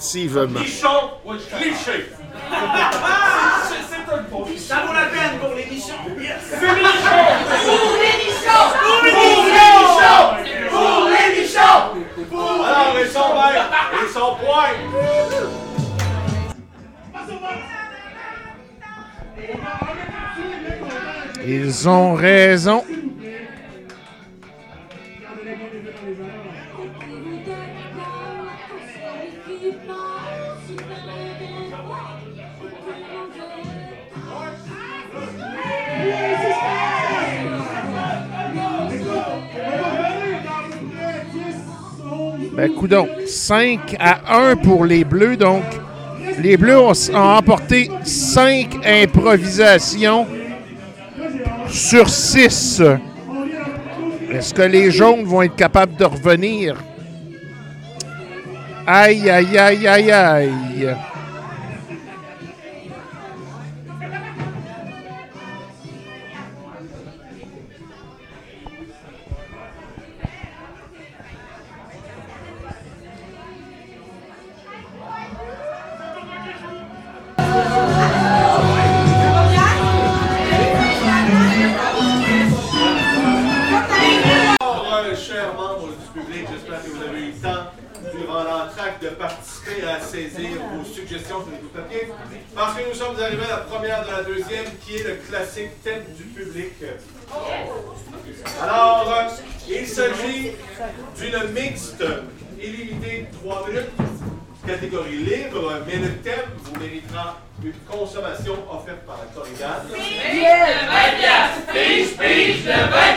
S2: Sivum. Nichon Ben, coudon. 5 à 1 pour les Bleus. Donc, les Bleus ont, ont emporté 5 improvisations sur 6. Est-ce que les jaunes vont être capables de revenir? Aïe, aïe, aïe, aïe, aïe.
S11: Libre, mais le thème vous méritera une consommation offerte par la Corrigane.
S5: Pige le 20 piastres! Pige, pige le 20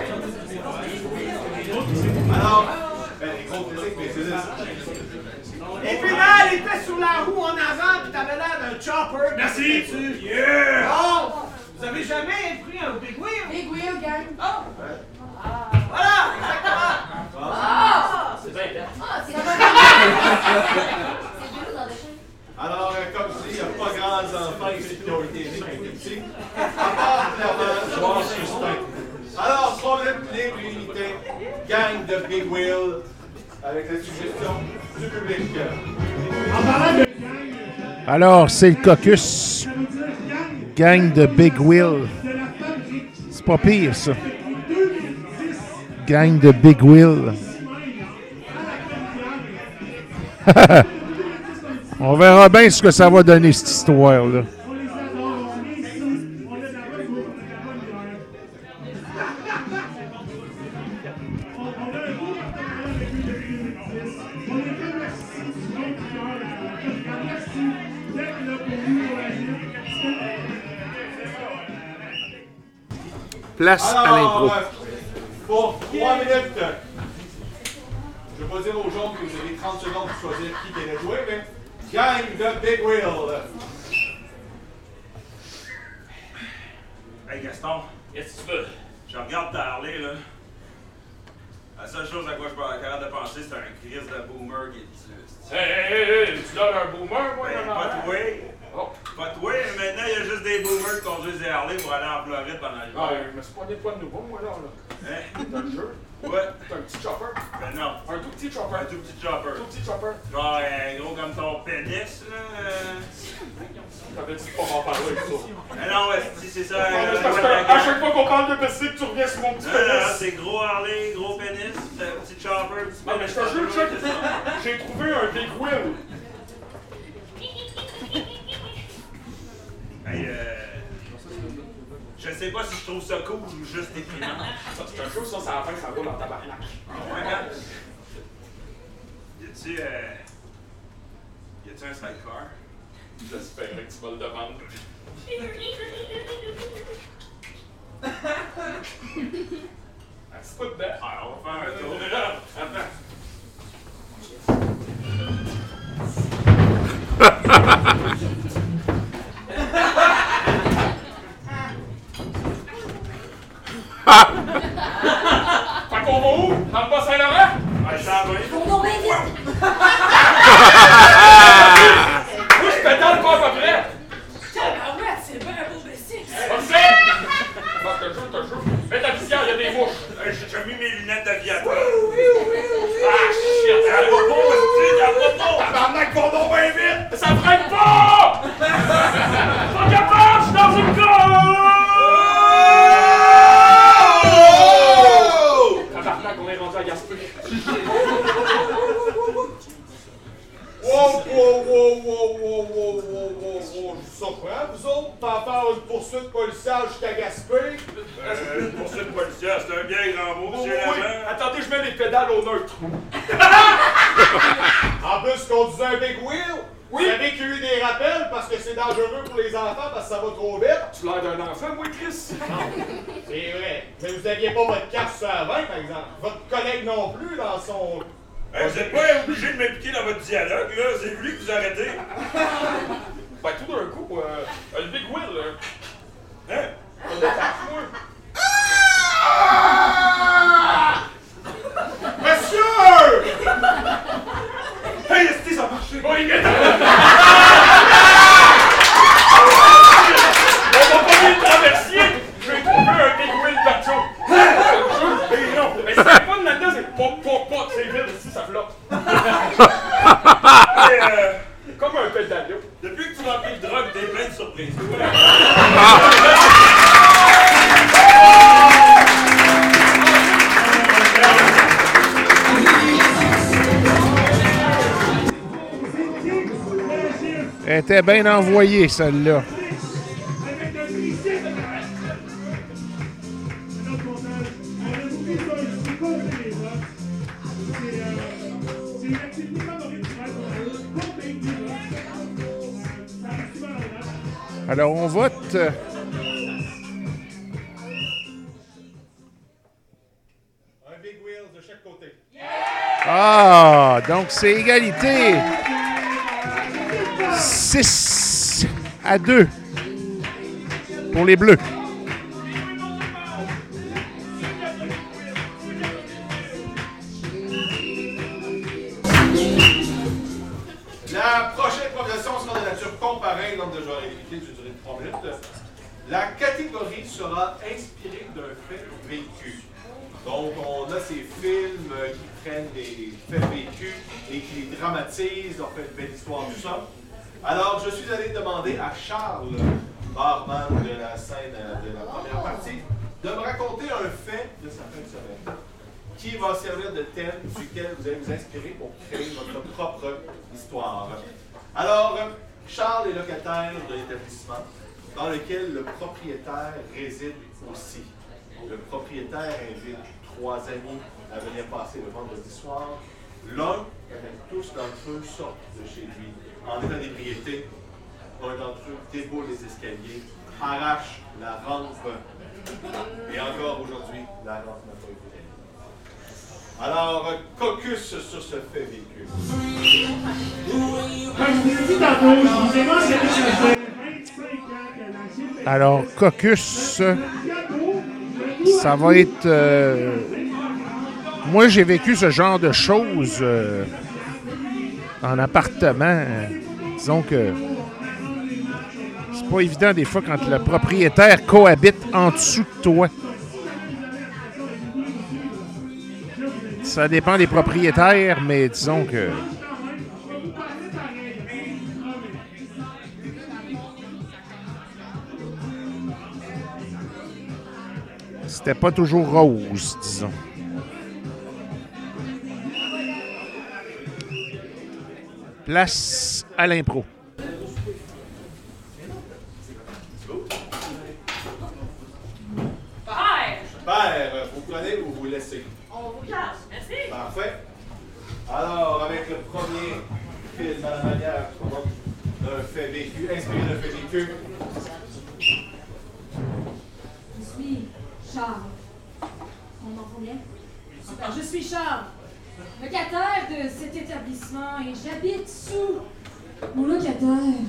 S11: Alors, c'est
S2: le caucus. Gang de Big Wheel. C'est pas pire, ça. Gang de Big Wheel. On verra bien ce que ça va donner, cette histoire-là. Place à l'impro.
S11: Alors, euh, pour 3 minutes, je vais pas dire aux gens que vous avez 30 secondes pour choisir qui allait jouer, mais gang de Big Wheel.
S9: Hey Gaston, qu'est-ce que tu veux? Je regarde ta Harley, là. La seule chose à quoi je peux être capable de penser, c'est un crise de boomer qui est dessus.
S4: Hey, hey, hey, tu donnes un boomer, moi,
S9: Ben,
S4: non,
S9: pas
S4: non,
S9: toi.
S4: Oh.
S9: Toi, mais maintenant, il y a juste des boomers qui conduisent des Harley pour aller en Floride pendant
S4: Ah,
S9: l'hiver.
S4: je me suis pas de quoi de nouveau, moi, là. là.
S9: Hein?
S4: T'as le jeu?
S9: Ouais.
S4: T'as un petit chopper?
S9: Ben non.
S4: Un tout petit chopper?
S9: Un tout petit chopper.
S4: Tout petit chopper?
S9: Genre, euh, gros comme ton pénis, là. euh.
S4: T'avais dit pas m'en parler, ça.
S9: Mais non, ouais, si c'est ça.
S4: Ah,
S9: euh,
S4: parce que à chaque fois qu'on parle de PC, tu reviens sur mon petit
S9: Non, non, c'est gros Harley, gros pénis, euh, petit chopper, petit
S4: Non, mais je te jure, Chuck, j'ai trouvé un Big Wheel.
S9: Hey, euh. Je sais pas si je trouve ça cool ou juste déprimant.
S4: Ça, c'est un jeu, ça, ça à la fin, ça roule en tabarnak.
S9: Y a-tu. Euh... Y a-tu un sidecar?
S4: J'espérais que tu vas le demander. Un petit coup de bec.
S9: Ah, on va faire un tour. Là, attends.
S4: Fait qu'on va où? Dans le Bas-Saint-Laurent?
S9: Ouais, ça va.
S16: Bon, vite!
S4: Moi, je pédale pas à peu près.
S13: Tabarouette, c'est bien un beau bicycle.
S4: On sait! Parce que je joue, je joue. Mets ta visière, il y a des mouches.
S9: Hey, J'ai déjà mis mes lunettes d'aviateur.
S4: Ah, shit!
S9: Ça va pas, hostie, ça va pas.
S4: Tabarnak, va donc bien vite! Ça freine pas! Pas pédales au neutre.
S11: En plus, conduisez un Big Wheel?
S4: Oui.
S11: Vous savez qu'il y a eu des rappels parce que c'est dangereux pour les enfants parce que ça va trop vite?
S4: Tu l'air d'un enfant, moi, Chris?
S11: C'est vrai. Mais vous aviez pas votre carte sur la 20, par exemple. Votre collègue non plus dans son...
S9: Hey, vous êtes pas obligé de m'impliquer dans votre dialogue, là. C'est lui que vous arrêtez.
S4: Ben, tout d'un coup, euh, le Big Will, euh,
S9: Hein?
S4: on le tape, moi. aller vite! On va pas le traversier! J'ai trouvé un big wheel partout! Mais non! Mais c'est pas de là-dedans, c'est pop, pop, pop, c'est vide, si ça flotte! Et, euh, comme un pédalo.
S1: Depuis que tu m'as pris de drogue, t'es plein de surprises.
S2: Elle était bien envoyée, celle-là.
S4: Un
S5: big wheel de chaque côté.
S2: Ah, donc c'est égalité. 6 à 2 pour les Bleus.
S5: Sera inspirée d'un fait vécu. Donc, on a ces films qui prennent des faits vécus et qui les dramatisent, on fait une belle histoire, tout ça. Alors, je suis allé demander à Charles, barman de la scène euh, de la première partie, de me raconter un fait de sa fin de semaine qui va servir de thème duquel vous allez vous inspirer pour créer votre propre histoire. Alors, Charles est locataire de l'établissement dans lequel le propriétaire réside aussi. Le propriétaire invite trois amis à venir passer le vendredi soir. L'un, tous d'entre eux sortent de chez lui en état d'ébriété. Un d'entre eux déboule les escaliers, arrache la rampe. Et encore aujourd'hui, la rampe n'a pas été. Alors, caucus sur ce fait vécu.
S4: Je vous
S2: Alors, Caucus, ça va être. euh, moi, j'ai vécu ce genre de choses euh, en appartement. Disons que c'est pas évident des fois quand le propriétaire cohabite en dessous de toi. Ça dépend des propriétaires, mais disons que. C'était pas toujours rose, disons. Place à l'impro.
S6: Père!
S5: Père, vous prenez ou vous laissez?
S6: On vous casse. Merci.
S5: Parfait. Alors, avec le premier film à la manière d'un fait vécu, inspiré d'un fait vécu.
S10: Je suis Charles. On m'entend bien? Super. Je suis Charles, locataire de cet établissement et j'habite sous mon locataire.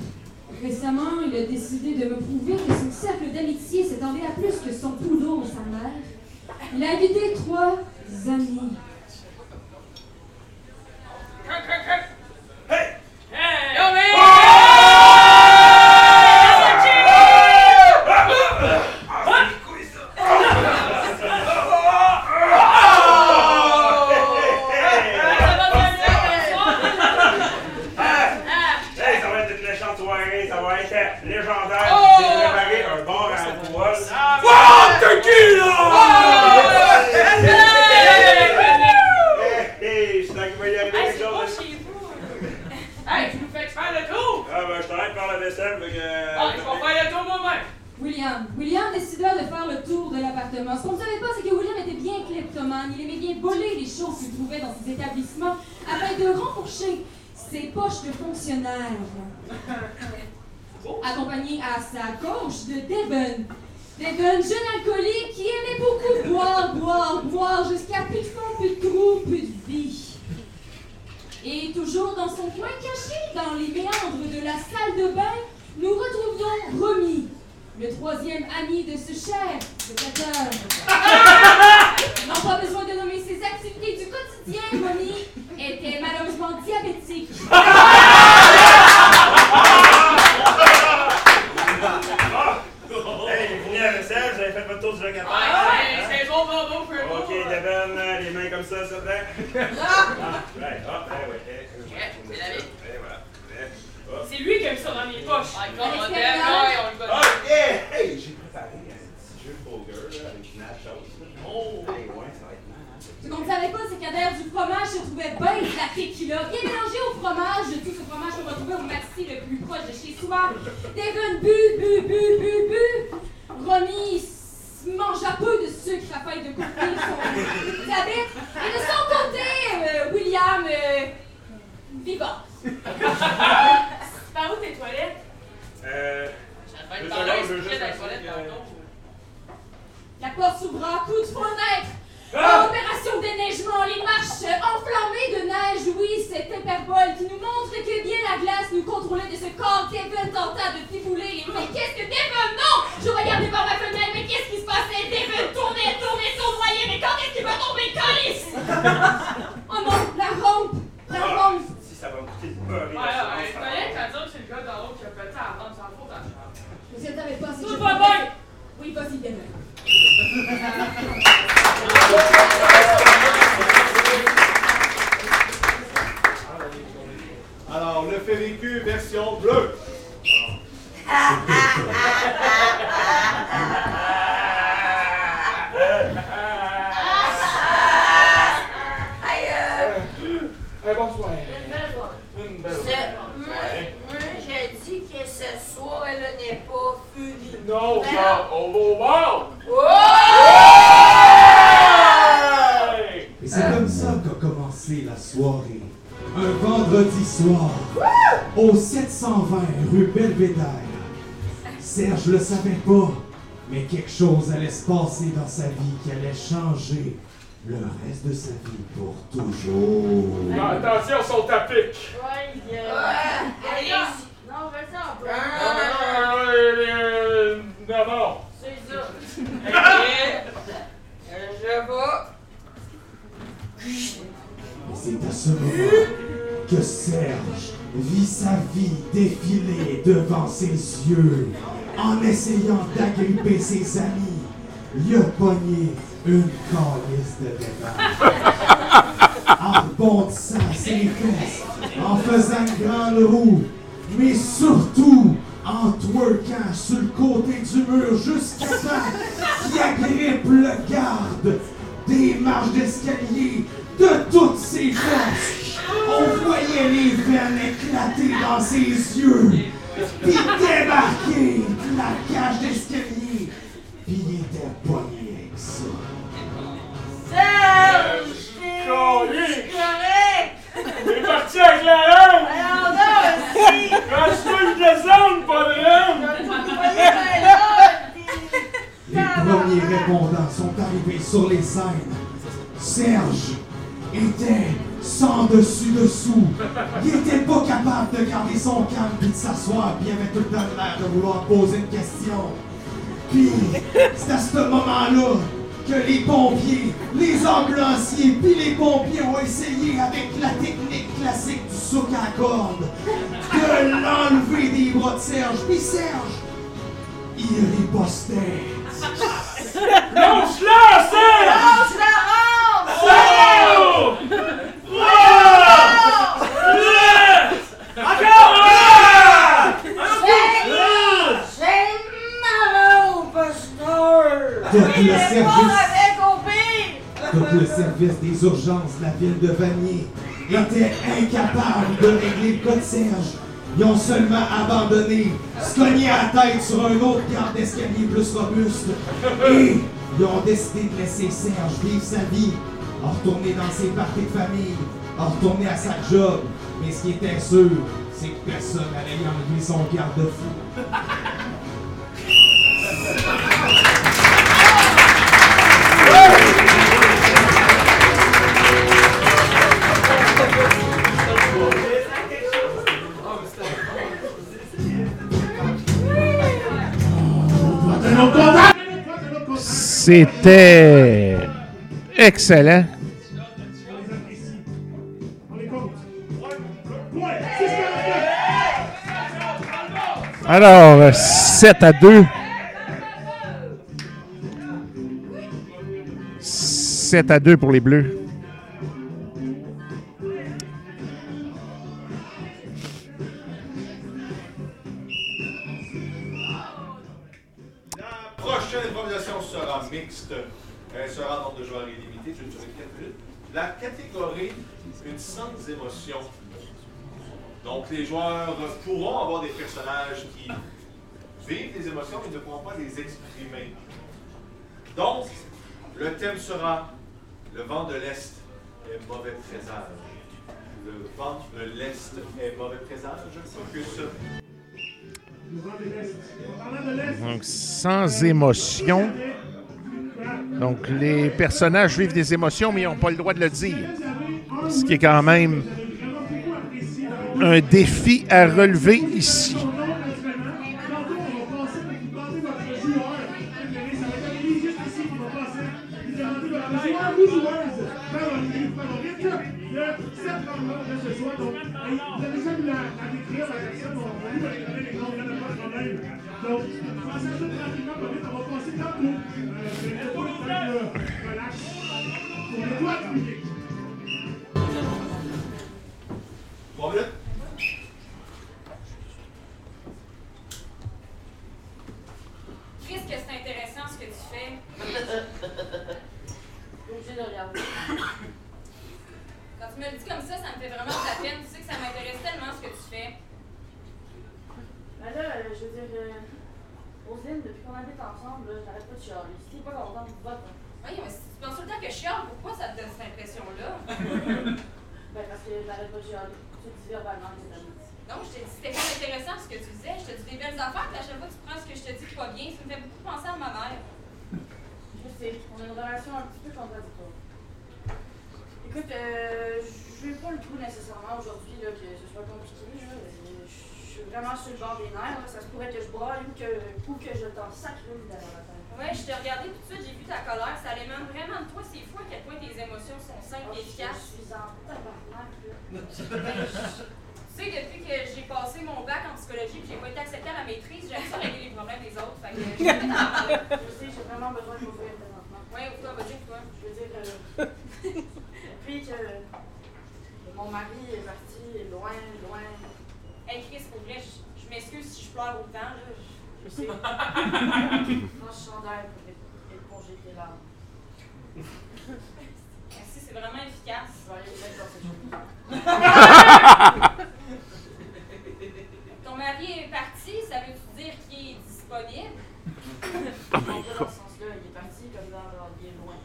S10: Récemment, il a décidé de me prouver que son cercle d'amitié s'étendait à plus que son poudreau ou sa mère. Il a invité trois amis.
S6: Hey! Yo, man!
S9: Hey,
S10: Ce qu'on ne savait pas, c'est que William était bien kleptomane. Il aimait bien voler les choses qu'il trouvait dans ses établissements afin de renfourcher ses poches de fonctionnaire. Accompagné à sa gauche de Devon. Devon, jeune alcoolique qui aimait beaucoup boire, boire, boire jusqu'à plus de fond, plus de trou, plus de vie. Et toujours dans son coin caché, dans les méandres de la salle de bain, nous retrouvions Romy, le troisième ami de ce cher locataire. N'ont pas besoin de nommer ses activités du quotidien, Moni, était malheureusement diabétique.
S9: hey, j'ai fini avec ça, j'avais fait votre tour du locataire. Ah hein? ouais,
S6: c'est bon, bon, bon, peu Ok,
S9: il Devon, hein, les mains comme ça, ça plaît. Ah! ah, ouais, hop, eh, ouais, eh, eh, ouais.
S6: C'est lui qui a mis ça dans mes poches. Ah, on le
S9: ah, yeah! Hey, j'ai préparé un petit jeu de poker avec nachos. Oh! Hey, ouais, ça va être malade.
S10: Ce qu'on ne savait pas, c'est qu'à derrière du fromage se trouvait bien de la tequila, bien mélangé au fromage, de tout ce fromage qu'on retrouvait au pâtissier le plus proche de chez soi. Devon bu, bu, bu, bu, bu. Romy mangea peu de sucre afin de couper son diabète. Et de son côté, euh, William euh, viva.
S6: C'est par où tes toilettes?
S9: Euh.
S6: Dans les toilettes tantôt.
S10: La porte s'ouvra, coup de fenêtre.
S9: Ah!
S10: Opération déneigement, les marches enflammées de neige, oui, cette hyperbole qui nous montre que bien la glace nous contrôlait de ce corps qu'Evan tenta de débouler. Mais qu'est-ce que Devon? Non! Je regardais par ma fenêtre, mais qu'est-ce qui se passait? Devon tournait, tournait, tournoyait, mais quand est-ce qu'il va tomber, calice? oh non, la rampe! La rampe!
S9: Si ça va me coûter
S6: Ouais, ouais,
S9: l'assurance,
S6: les
S9: ça va.
S6: toilettes, ça veut dire que c'est le gars d'en haut qui a pété à vendre sans faute à charge.
S10: Je ne savais pas si
S6: Tout
S10: je
S6: va
S10: pouvais-
S6: bien!
S10: Oui, vas-y, Devon.
S5: Alors, le vécu version bleue.
S4: Un bonsoir.
S13: une belle journée.
S4: Une belle
S13: Ce- Moi, moi, j'ai dit que ce soir-là n'est pas fini.
S4: Non,
S13: Ben
S4: ça, on va au bar.
S13: Oh!
S17: Et c'est comme ça commencé la soirée. Un vendredi soir, au 720 rue Belvédère. Serge le savait pas, mais quelque chose allait se passer dans sa vie qui allait changer le reste de sa vie pour toujours.
S4: Ah, attention, sont à pic.
S7: Ouais, il y a-
S13: Ouais, allez.
S7: Non, vas-y, on peut.
S4: Ah, euh, Non, non.
S13: C'est ça. Euh, Je vais.
S17: C'est à ce moment que Serge vit sa vie défiler devant ses yeux en essayant d'agripper ses amis. Il a pogné une calice de débat. En rebondissant ses fesses, en faisant une grande roue, mais surtout en twerkant sur le côté du mur jusqu'à temps qu'il agrippe le garde des marches d'escalier de toutes ses forces. On voyait les veines éclater dans ses yeux, puis débarquer de la cage d'escalier, puis il était pogné avec ça.
S7: Serge! Correct!
S4: On est parti avec la langue.
S7: Alors là, aussi!
S4: Quand je fais de descendre, pas de
S17: Les premiers répondants sont arrivés sur les scènes. Serge était sans dessus-dessous. Il était pas capable de garder son calme puis de s'asseoir, puis il avait tout le temps l'air de vouloir poser une question. Puis, c'est à ce moment-là que les pompiers, les ambulanciers, puis les pompiers ont essayé avec la technique classique du souk à corde de l'enlever des bras de Serge. Puis Serge, il ripostait.
S4: Lâche-la, Serge!
S7: Lâche la rampe!
S4: Oh! Oh! Encore! Ah!
S7: C'est ma rampe,
S17: le service. le des urgences de la ville de Vanier était incapable de régler le cas de Serge. Ils ont seulement abandonné, se cogné à la tête sur un autre garde d'escalier plus robuste. Et ils ont décidé de laisser Serge vivre sa vie, en retourner dans ses parties de famille, en retourner à sa job. Mais ce qui était sûr, c'est que personne n'allait y enlever son garde-fou.
S1: C'était excellent. Alors, 7 à 2. 7 à 2 pour les Bleus.
S5: Pourront avoir des personnages qui vivent des émotions, mais ne pourront pas les exprimer. Donc, le thème sera Le vent de l'Est est mauvais présage. Le vent de l'Est est mauvais présage. Focus.
S2: Donc, sans émotion. Donc, les personnages vivent des émotions, mais ils n'ont pas le droit de le dire. Ce qui est quand même un défi à relever ici.
S5: Trois
S7: un petit peu contradictoire. Écoute, euh, je veux pas le coup nécessairement aujourd'hui que ce soit compliqué. là. Je suis vraiment sur le bord des nerfs. là. Ça se pourrait que je braille ou que, ou que je t'en sacre une derrière la tête.
S10: Ouais, je t'ai regardé tout de suite, j'ai vu ta colère, ça émane vraiment de toi. C'est fou à quel point tes émotions sont simples et efficaces.
S7: Je suis en tabarnak.
S10: Tu sais, depuis que j'ai passé mon bac en psychologie et j'ai pas été acceptée à la maîtrise, j'aime ça régler les problèmes des autres. Fait que. Je
S7: sais, j'ai vraiment besoin de m'ouvrir présentement.
S10: Ouais, ouvre-toi, vas-y, ouvre-toi.
S7: Je veux dire, euh, depuis que mon mari est parti loin, loin.
S10: Hey Chris, pour vrai, je, je m'excuse si je pleure autant, là. Je-
S7: Je sais. Moi, je chandail pour é- éponger tes larmes.
S10: Merci, c'est vraiment efficace.
S7: Je vais aller mettre dans cette.
S10: Ton mari est parti, ça veut dire qu'il est disponible?
S7: Pas comme dans il est loin.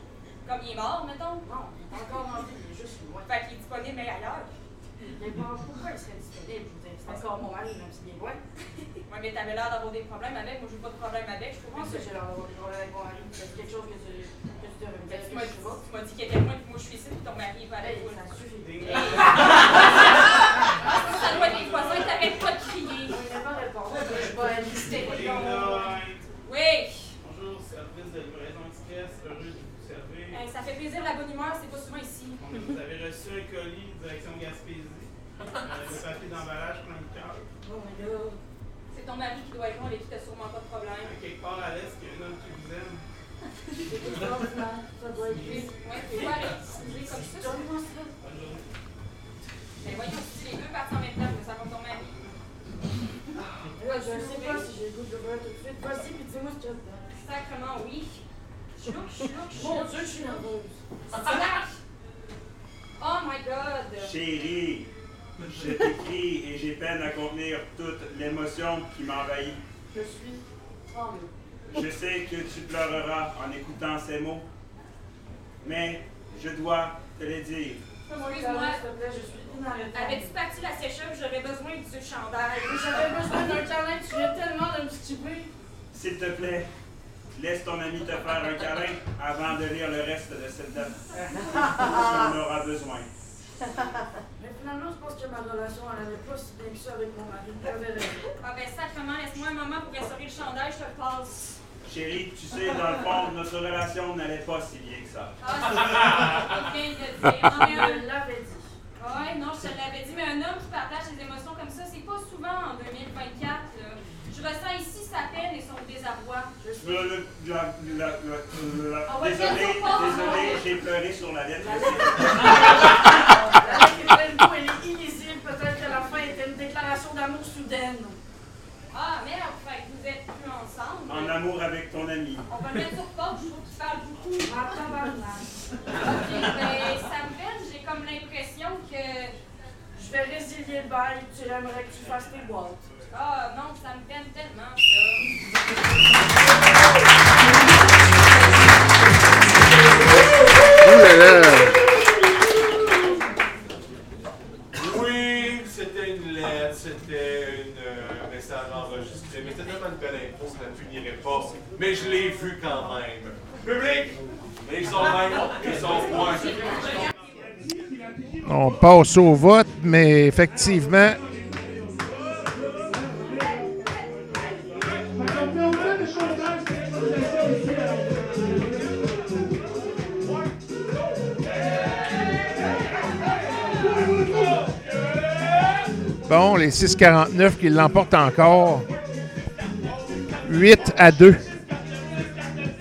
S10: Comme il est mort, mettons?
S7: Non, il est encore en vie, il est juste loin.
S10: Fait qu'il est disponible, mais ailleurs.
S7: Mais pourquoi il serait disponible? Je veux dire, c'est encore mon mari, même s'il est loin.
S10: Ouais, mais t'avais l'air d'avoir des problèmes avec. Moi, j'ai pas de problème avec. Je trouve
S7: ça, j'ai l'air d'avoir des problèmes avec mon mari? C'est quelque chose que tu, que tu devrais me dire.
S10: Tu m'as dit, tu m'as dit qu'il y a quelqu'un, puis moi je suis ici, puis ton mari est pas avec toi.
S7: ça suffit.
S10: Ça doit être les voisins, t'arrêtes pas de crier.
S7: Il n'a pas répondu. Je vais aller visiter
S10: Oui!
S12: Bonjour, service de livraison express, heureux de vous servir.
S10: Hey, ça fait plaisir la bonne humeur, c'est pas souvent ici.
S12: Vous avez reçu un colis direction Gaspésie. Euh, le papier d'emballage plein de cœur.
S7: Oh my god.
S10: C'est ton mari qui doit être loin, avec qui t'as sûrement pas de problème.
S12: Quelque part à l'est, il y a un homme qui vous aime.
S7: Ça doit être lui.
S10: Ouais, tu vois, là, excusez comme ça.
S7: Donne-moi ça.
S12: Bonne journée.
S10: Mais voyons, si les deux partent en même temps, ça compte ton mari.
S7: Ouais, je ne sais pas si j'ai le goût de l'ouvrir tout de suite. Vas-y, puis dis-moi ce qu'il y a dedans.
S10: Sacrement, oui. Chlouc, chlouc,
S7: Mon
S10: chlouc.
S7: Dieu, je suis nerveuse.
S10: Snack! Oh my god!
S9: Chérie, je t'écris et j'ai peine à contenir toute l'émotion qui m'envahit.
S7: Je suis tremblée.
S9: Je sais que tu pleureras en écoutant ces mots, mais je dois te les dire.
S10: Excuse-moi,
S7: S'il te plaît, je suis inarrêtable.
S10: avais-tu parti la sécheuse? J'aurais besoin du chandail.
S7: J'avais besoin d'un câlin, tu viens tellement de me stupéfier.
S9: S'il te plaît, laisse ton ami te faire un câlin avant de lire le reste de cette lettre. Tu en auras besoin.
S7: Mais finalement, je pense que ma relation, elle n'allait pas si bien que ça avec mon mari.
S10: Ah ben sacrement, laisse-moi un moment pour restaurer le chandail, je te le passe.
S9: Chérie, tu sais, dans le fond, notre relation n'allait pas si bien que ça.
S10: Ah, c'est bien de dire. Non, mais un-
S7: Je l'avais dit.
S10: Ouais, non, je te l'avais dit, mais un homme qui partage ses émotions comme ça, c'est pas souvent en 2024. là. Je ressens ici sa peine et son désarroi.
S9: Désolé, désolé, j'ai pleuré sur la lettre.
S7: La lettre était beau, elle est illisible. Peut-être que la fin était une déclaration d'amour soudaine.
S10: Ah merde, fait vous êtes plus ensemble.
S9: En amour avec ton ami.
S10: On va mettre sur porte, je trouve qu'il parle beaucoup. Ah, Ok, Mais ça me peine, j'ai comme l'impression que.
S7: Je vais résilier le bail, tu aimerais que tu fasses tes boîtes.
S10: Ah non, ça me peine tellement,
S2: là.
S5: Oui, c'était une lettre, c'était une, euh, un message enregistré, mais c'était tellement une belle info que je ne finirait pas. Mais je l'ai vu quand même. Public, les oreilles et son point.
S2: On passe au vote, mais effectivement, bon, les 6,49 qui l'emportent encore. 8 à 2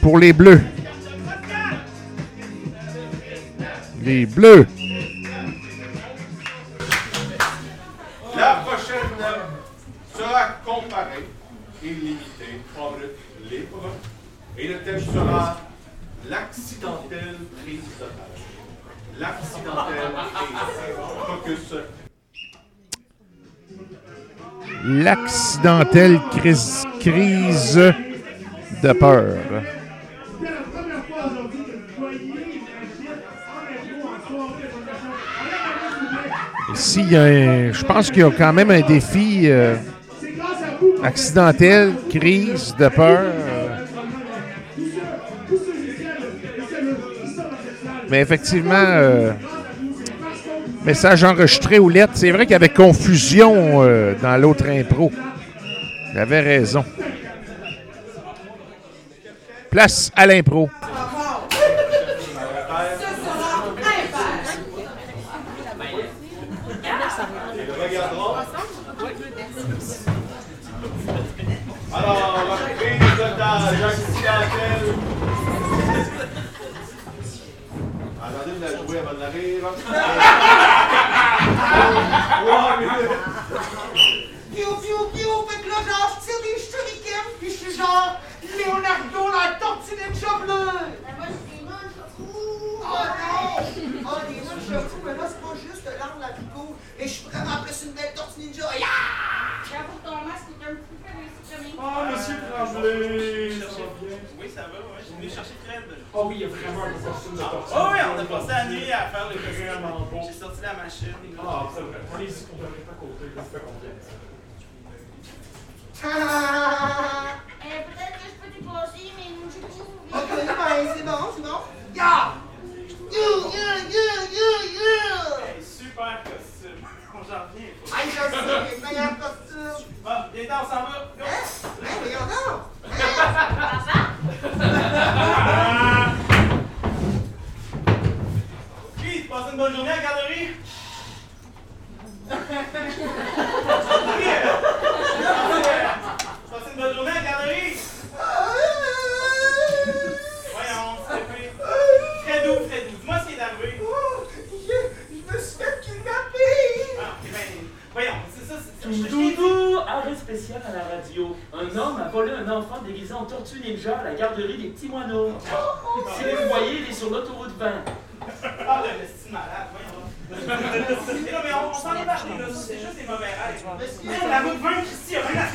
S2: pour les Bleus. Les Bleus.
S5: La prochaine sera comparée et limitée, minutes libre. Et le thème sera l'accidentelle prise d'otage. L'accidentelle prise. Focus.
S2: L'accidentelle crise, crise de peur. Ici, je pense qu'il y a quand même un défi euh, accidentel, crise de peur. Mais effectivement, euh, message enregistré aux lettres. C'est vrai qu'il y avait confusion euh, dans l'autre impro. Il avait raison. Place à l'impro.
S5: Avant
S18: genre Leonardo, la tortue ninja bleue!
S19: moi, je suis nunchaku.
S18: Oh non! Oh, les nunchaku, mais là, c'est pas juste l'arme la plus cool, mais je suis vraiment plus une belle tortue ninja. Ya!
S19: J'avoue que ton masque est un petit peu réussi
S4: Oh, monsieur Tremblay! Ça va bien?
S12: Oui, ça va, ouais. Je suis venu chercher Fred.
S4: Oh oui, il y a vraiment un costume de tortue.
S12: Oh oui, on a passé la nuit à faire le costume. J'ai sorti la machine.
S4: Ah, c'est vrai. Allez-y, qu'on ne pas côté, je vous fais confiance.
S18: Ah!
S19: Euh, peut-être que je peux déposer mes nunchaku.
S18: Ok, ben, c'est bon, c'est bon. Ya! You, you, you, you, you!
S12: Hey, super costume. On j'en reviens.
S18: Hey, je sais, les meilleurs costumes!
S12: Viens on s'en va. Go!
S18: Hein, regarde donc!
S12: Puis, tu passes une bonne journée à la Passez une bonne journée à la garderie? Voyons, s'il te plaît. Fredou, Fredou, dis-moi ce qui est arrivé.
S18: Je me suis fait kidnapper!
S12: Ah, ben, voyons, c'est ça, c'est ça.
S14: Doudou, arrêt spécial à la radio. Un homme a volé un enfant déguisé en tortue ninja à la garderie des petits moineaux. Si vous le voyez, il est sur l'autoroute 20.
S12: Ah, le style malade, voyons. Non, mais on, s'en est parlé. C'est juste des mauvais rêves. La route 20, Christy, il y a Frédéric!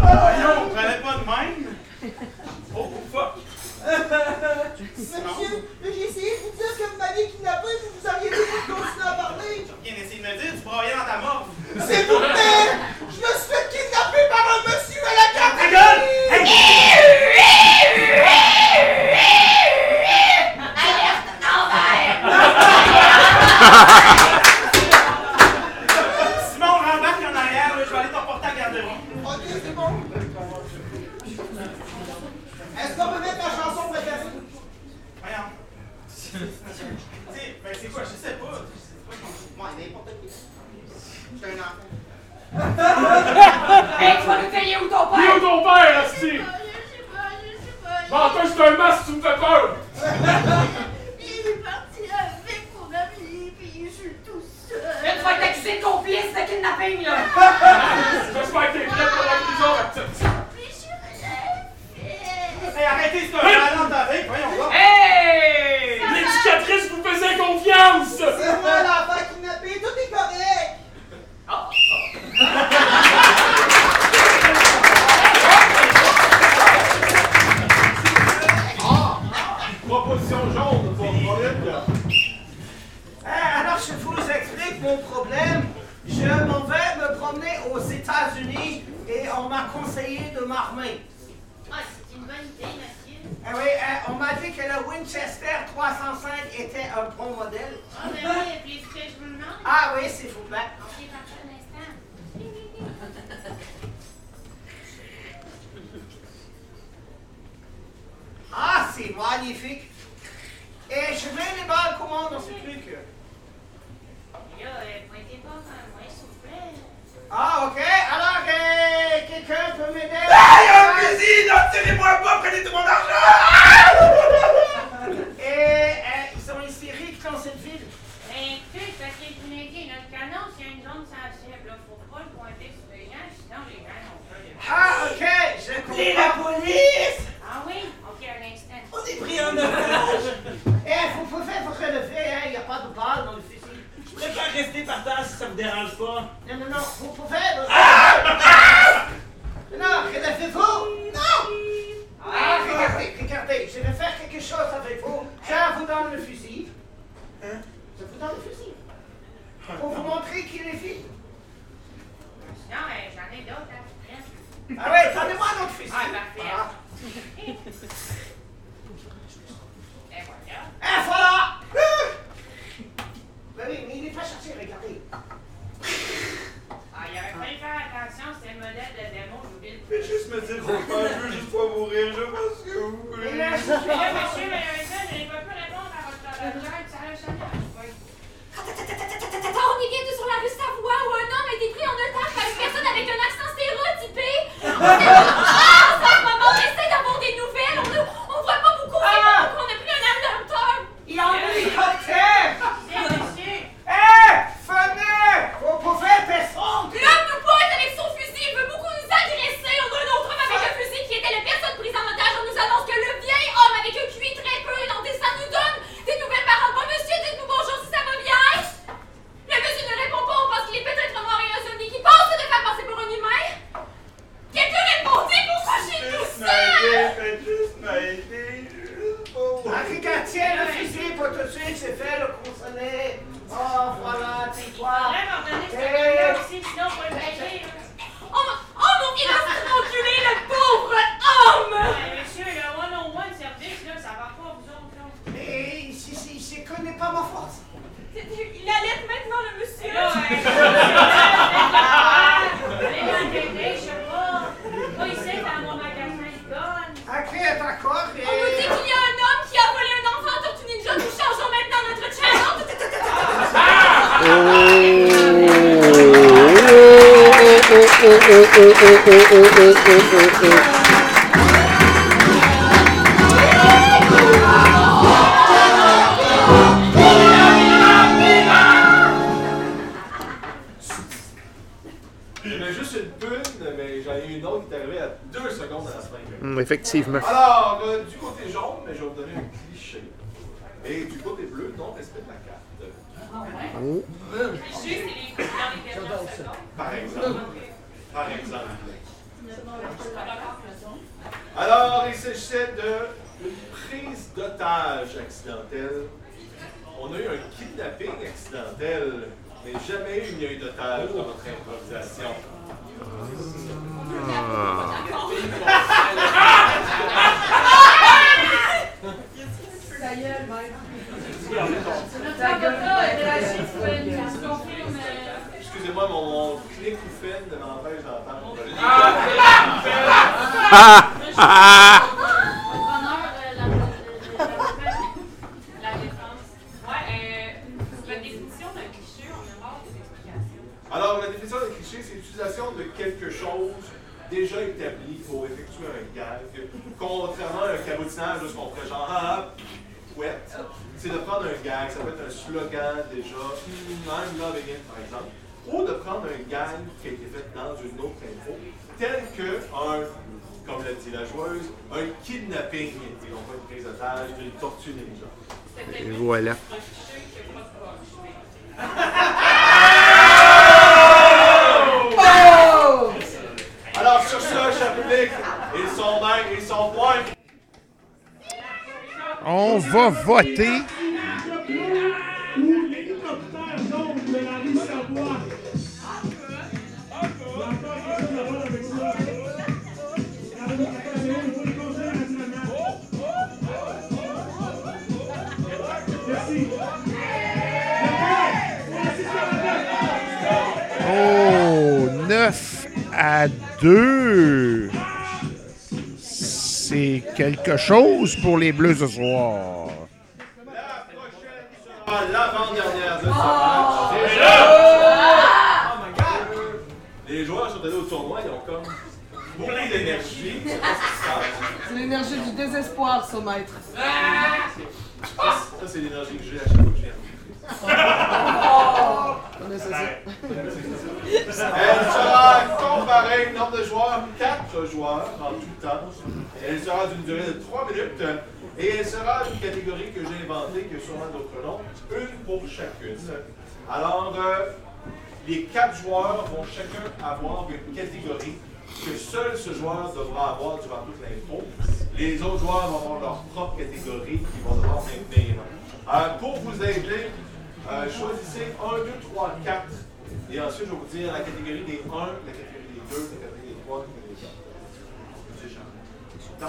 S12: Voyons, fallait pas de même. Oh, fuck.
S18: Monsieur, j'ai essayé de vous dire que vous m'aviez kidnappé, puis vous aviez dit de continuer à parler.
S12: Viens d'essayer broyais dans ta mort.
S18: S'il vous plaît, je me suis fait kidnapper par un monsieur à la
S12: Ta
S18: garderie.
S12: gueule! Simon, rembarque en arrière, je vais aller t'emporter à garderie.
S18: Ok, c'est bon. Est-ce qu'on peut mettre la chanson préférée?
S12: Voyons. Ben c'est quoi, je sais pas. Je sais pas comment-
S18: Ouais, n'importe qui. Je suis un enfant.
S13: Hey, tu vas nous payer où ton
S4: Il est où
S13: père?
S4: ton père, Asti? Bon, toi, c'est un masque, tu me fais peur!
S19: Il est parti avec mon ami, puis je
S12: ligne, là!
S4: J'espère que t'es prête pour la prison, ma petite.
S18: Hey, arrêtez, c'est un malade avec, voyons là!
S12: Hey!
S4: L'éducatrice vous faisait confiance!
S18: C'est moi l'enfant
S5: Jaune pour.
S18: Ah, alors, je vous explique mon problème. Je m'en vais me promener aux États-Unis et on m'a conseillé de m'armer.
S6: Ah, c'est une bonne idée, monsieur.
S18: Ah oui, euh, on m'a dit que le Winchester 305 était un bon modèle.
S6: Ah, ben oui, et puis ce que je vous demande?
S18: Ah oui, s'il vous plaît.
S6: Ok, parfait, un instant.
S18: Ah, c'est magnifique. Et je mets les balles comment dans ce truc?
S6: Là, euh, pointez pas moi, s'il vous plaît.
S18: Ah, ok. Alors, euh, quelqu'un peut m'aider?
S20: Hey, un fusil! Non, tirez-moi pas, prenez tout mon argent!
S18: Et euh, ils sont hystériques dans cette ville.
S6: Ben, écoutez, parce que je vous dit, notre canon, c'est une zone sensible. Faut pas le pointer sur les gens, sinon les gens ont peur de
S18: Ah, ok. Je
S20: Appelez la
S18: comprends.
S20: police!
S6: Ah oui? Ok, un
S20: est pris en otage!
S18: Eh, faut, faut faire faut fait, hein. Il n'y a pas de balles dans le fusil.
S4: Je préfère rester par terre si ça vous dérange pas.
S18: Non, non, non. Faut, faut faire. Ah! Non, regardez-vous. Non! Ah, regardez, regardez. Je vais faire quelque chose avec vous. Je vous donne le fusil. Hein? Je vous donne le fusil. Pour vous montrer qu'il est vide.
S6: Non, mais j'en ai d'autres, hein.
S18: Ah ouais, donnez-moi un autre fusil.
S6: Ah, parfait.
S18: Voilà.
S6: Voilà.
S18: Voilà! Ah! Ben oui, mais il n'est pas cherché, regardez.
S6: Ah, il aurait fallu faire attention, c'est le modèle de j'oublie
S20: Mais juste me dire, faut pas, je veux juste pas mourir, je ce que vous voulez.
S18: Mais là, je
S6: Mais là, monsieur, malheureusement, je n'ai pas pu répondre à votre demande. Ça a sonné, je sais pas.
S10: Attends, on est sur la rue Savoie où un homme a été pris en otage par une personne avec un accent stéréotypé. Ah, en ce moment, on essaie d'avoir des nouvelles. On, ne- on voit pas beaucoup. beaucoup. On a pris.
S18: Il y a un hélicoptère! Hé! Venez! Vous pouvez descendre!
S10: L'homme nous pointe avec son fusil. Il veut beaucoup nous agresser. On a un autre homme avec un fusil qui était la personne prise en otage. On nous annonce que le vieil homme avec un QI très peu édenté, ça nous donne des nouvelles paroles. Bon monsieur, dites-nous bonjour si ça va bien. Le monsieur ne répond pas. On pense qu'il est peut-être noir et un zombie qui pense de faire passer pour un humain. Quelqu'un répondez pourquoi j'ai tout ça?
S18: Ah, tiens le fusil pour tout de suite, c'est fait, le consoler. Oh, voilà,
S6: Il
S18: tais-toi.
S6: sinon, on va le payer.
S10: Oh, oh mon enculé, le pauvre homme!
S6: Monsieur, le 101 service, là, ça va pas, vous autres, là.
S18: Mais si, si, je connais pas ma force.
S10: Il allait maintenant le monsieur.
S6: là, ouais, monsieur, allez m'enquêter, je sais pas. Pas ici, dans mon magasin de gonne.
S18: Ok, d'accord.
S10: On nous dit qu'il y a un homme qui a volé un enfant en Tortue Ninja. Nous changeons maintenant notre channel.
S5: A juste une pune, mais j'en ai une autre qui est arrivée à deux secondes à la fin.
S1: Hum, effectivement.
S5: Alors, euh, du côté jaune, mais je vais vous donner un cliché. Et du côté bleu, non respect de la carte.
S8: Ah?
S1: Oh.
S5: Par exemple. Par exemple. Alors, il s'agissait d'une prise d'otage accidentelle. On a eu un kidnapping accidentel, mais jamais il n'y a eu d'otage dans notre improvisation.
S7: Ta
S5: Excusez-moi, mon, clic ou fin de m'empêche d'entendre.
S8: Honneur, euh, la, la, la défense. Ouais, euh, la définition d'un cliché, on a marre des explications.
S5: Alors, la définition d'un cliché, c'est l'utilisation de quelque chose déjà établi pour effectuer un gag. Contrairement à un cabotinage, où on ferait genre ah, ah, pouette, c'est de prendre un gag, ça peut être un slogan déjà, I'm loving it par exemple. ou de prendre un gag qui a été fait dans une autre info, tel que un, comme l'a dit la joueuse, un kidnapping, et non pas une prise d'otage d'une tortue ninja.
S1: Et voilà.
S5: Oh! Alors sur ce, cher public, ils sont mains, ils sont points.
S1: On va voter. Oh, 9 à 2. C'est quelque chose pour les Bleus ce soir.
S5: L'avant-dernière de ce
S3: Oh!
S5: match.
S3: Et là!
S5: Oh my God! Les joueurs sont allés au tournoi, ils ont comme beaucoup d'énergie. Ce.
S18: C'est l'énergie du désespoir, son maître.
S5: Ça, c'est l'énergie que j'ai à chaque fois que je viens. Elle sera comparée, nombre de joueurs, 4 joueurs en tout temps. Elle sera d'une durée de 3 minutes et elle sera d'une catégorie que j'ai inventée, qui a sûrement d'autres noms, une pour chacune. Alors, euh, les 4 joueurs vont chacun avoir une catégorie que seul ce joueur devra avoir durant toute l'info. Les autres joueurs vont avoir leur propre catégorie qu'ils vont devoir maintenir. Euh, pour vous aider, euh, choisissez 1, 2, 3, 4. Et ensuite, je vais vous dire la catégorie des 1, la catégorie des 2, la catégorie des 3, la catégorie des 4. Non.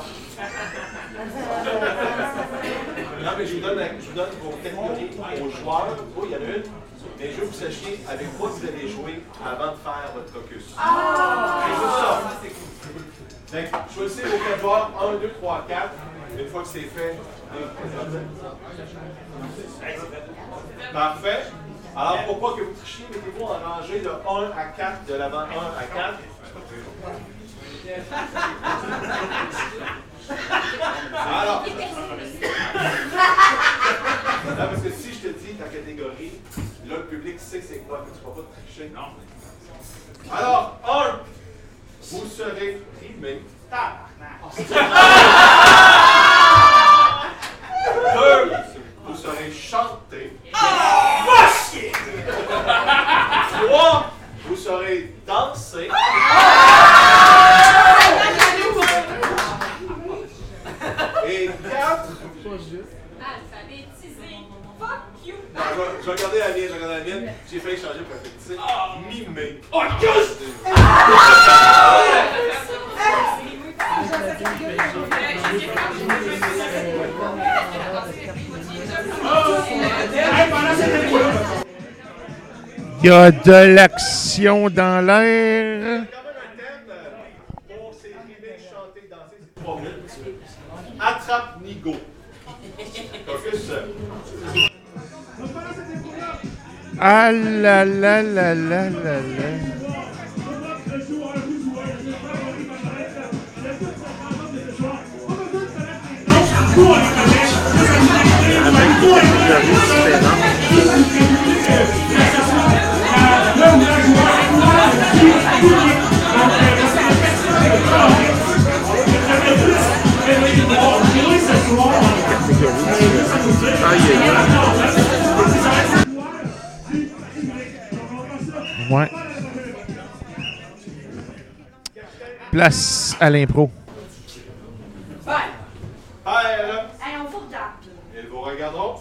S5: non, mais je vous donne, la- je vous donne vos catégories aux joueurs. Oui, il y en a une. Mais je veux que vous sachiez avec quoi vous allez jouer avant de faire votre caucus.
S3: Ah!
S5: C'est juste ça. Donc, choisissez vos 4 joueurs. 1, 2, 3, 4. Une fois que c'est fait, Parfait. Alors, pour pas que vous trichiez, mettez-vous en rangée de 1 à 4, de l'avant 1 à 4. Alors. Non, parce que si je te dis ta catégorie, là, le public sait c'est quoi, que tu ne vas pas tricher. Non. Alors, 1, vous serez rimé. Deux, vous serez chanté. Trois, vous serez dansé. Et quatre,
S10: Alphabétisé. Fuck you.
S5: je, regarder la mienne, je vais regarder la mienne. J'ai failli changer pour alphabétiser. Mimé.
S3: Oh, juste!
S1: Il y a de l'action dans l'air.
S5: Attrape Nigo. Focus.
S1: Ah là là là là là là. Ouais. Place à l'impro.
S5: Regarderont.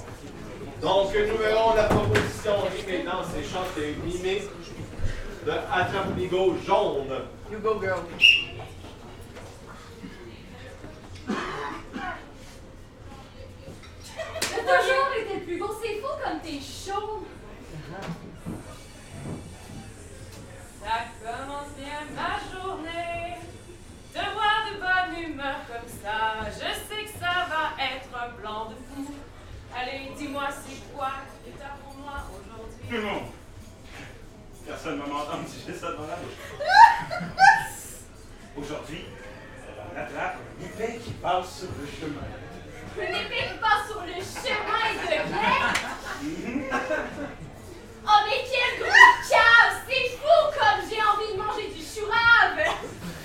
S5: Donc, nous verrons la proposition rimée, danse et chante et mimée de Attrape Nigo jaune.
S18: You go, girl.
S21: T'as toujours été le plus beau. C'est fou comme t'es chaud.
S8: Ça commence bien ma journée. Te voir de bonne humeur comme ça, je sais que ça va être un blanc de fou. Allez, dis-moi, c'est quoi que t'as pour moi aujourd'hui?
S9: Tout le monde. Personne ne m'a entendu j'ai ça dans la bouche. aujourd'hui, on attrape une épée qui passe sur le chemin.
S10: Une épée qui passe sur le chemin de guerre? oh, mais quel gros cave! C'est fou comme j'ai envie de manger du chourave!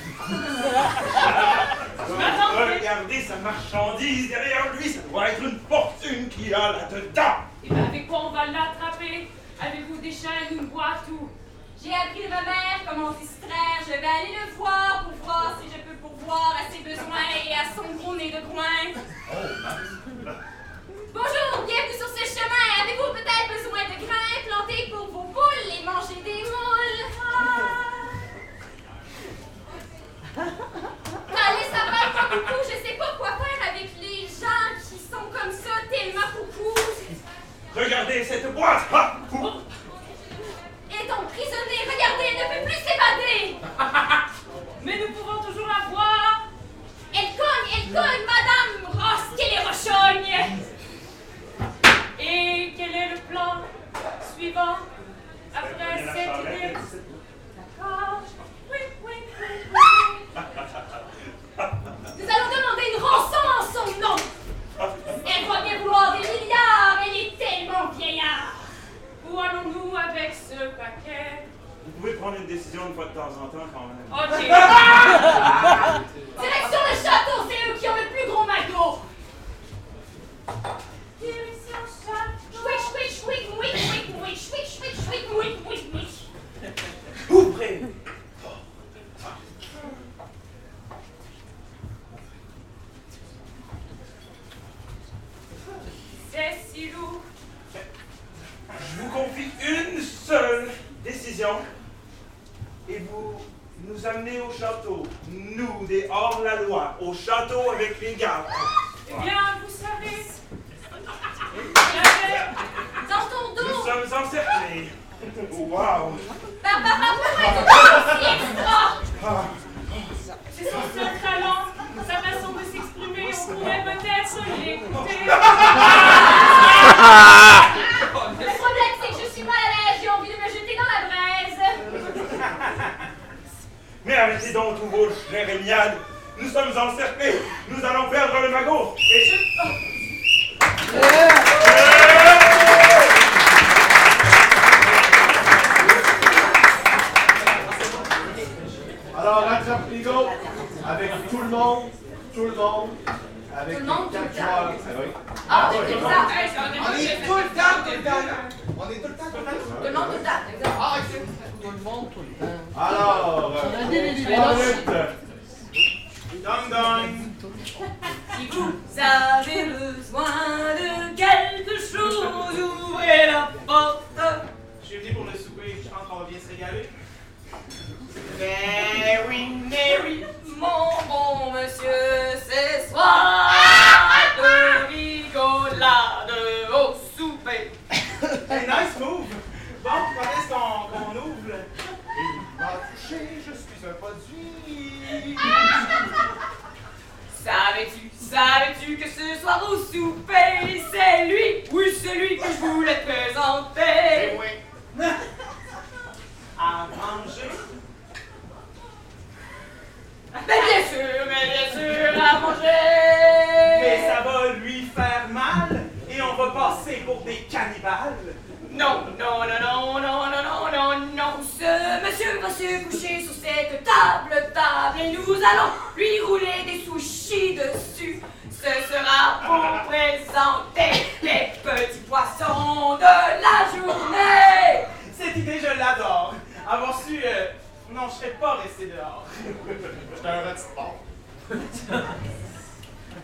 S9: Regardez sa marchandise derrière lui, ça doit être une fortune qu'il a là-dedans.
S13: Et ben avec quoi on va l'attraper? Avez-vous des chaînes, une boîte ou... J'ai appris de ma mère comment distraire. Je vais aller le voir pour voir si je peux pourvoir à ses besoins et à son gros nez de coin. Bonjour, bienvenue sur ce chemin. Avez-vous peut-être besoin de grains plantés pour vos poules et manger des moules?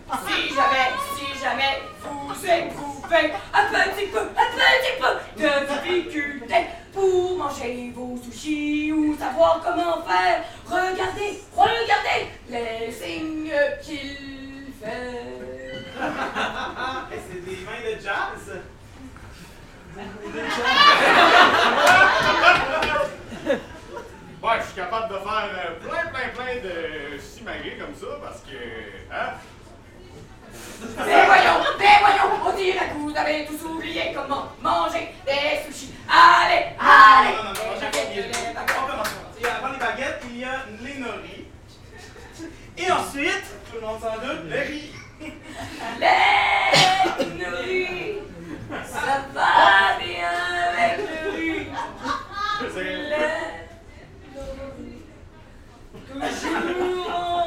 S13: Si jamais, si jamais vous éprouvez un petit peu, un petit peu de difficulté pour manger vos sushis ou savoir comment faire, regardez, regardez les signes qu'il fait.
S12: c'est des mains de jazz?
S11: ouais, je suis capable de faire euh, plein, plein, plein de simagrées comme ça parce que. Hein?
S13: Mais voyons, mais voyons, on dirait que vous avez tous oublié comment manger des sushis. Allez, allez
S12: On commence. Il y a avant les baguettes, il y a les nourris. Et ensuite, tout le monde s'en doute, riz.
S13: Les nourris,
S19: ça va
S5: bien avec le riz. Les toujours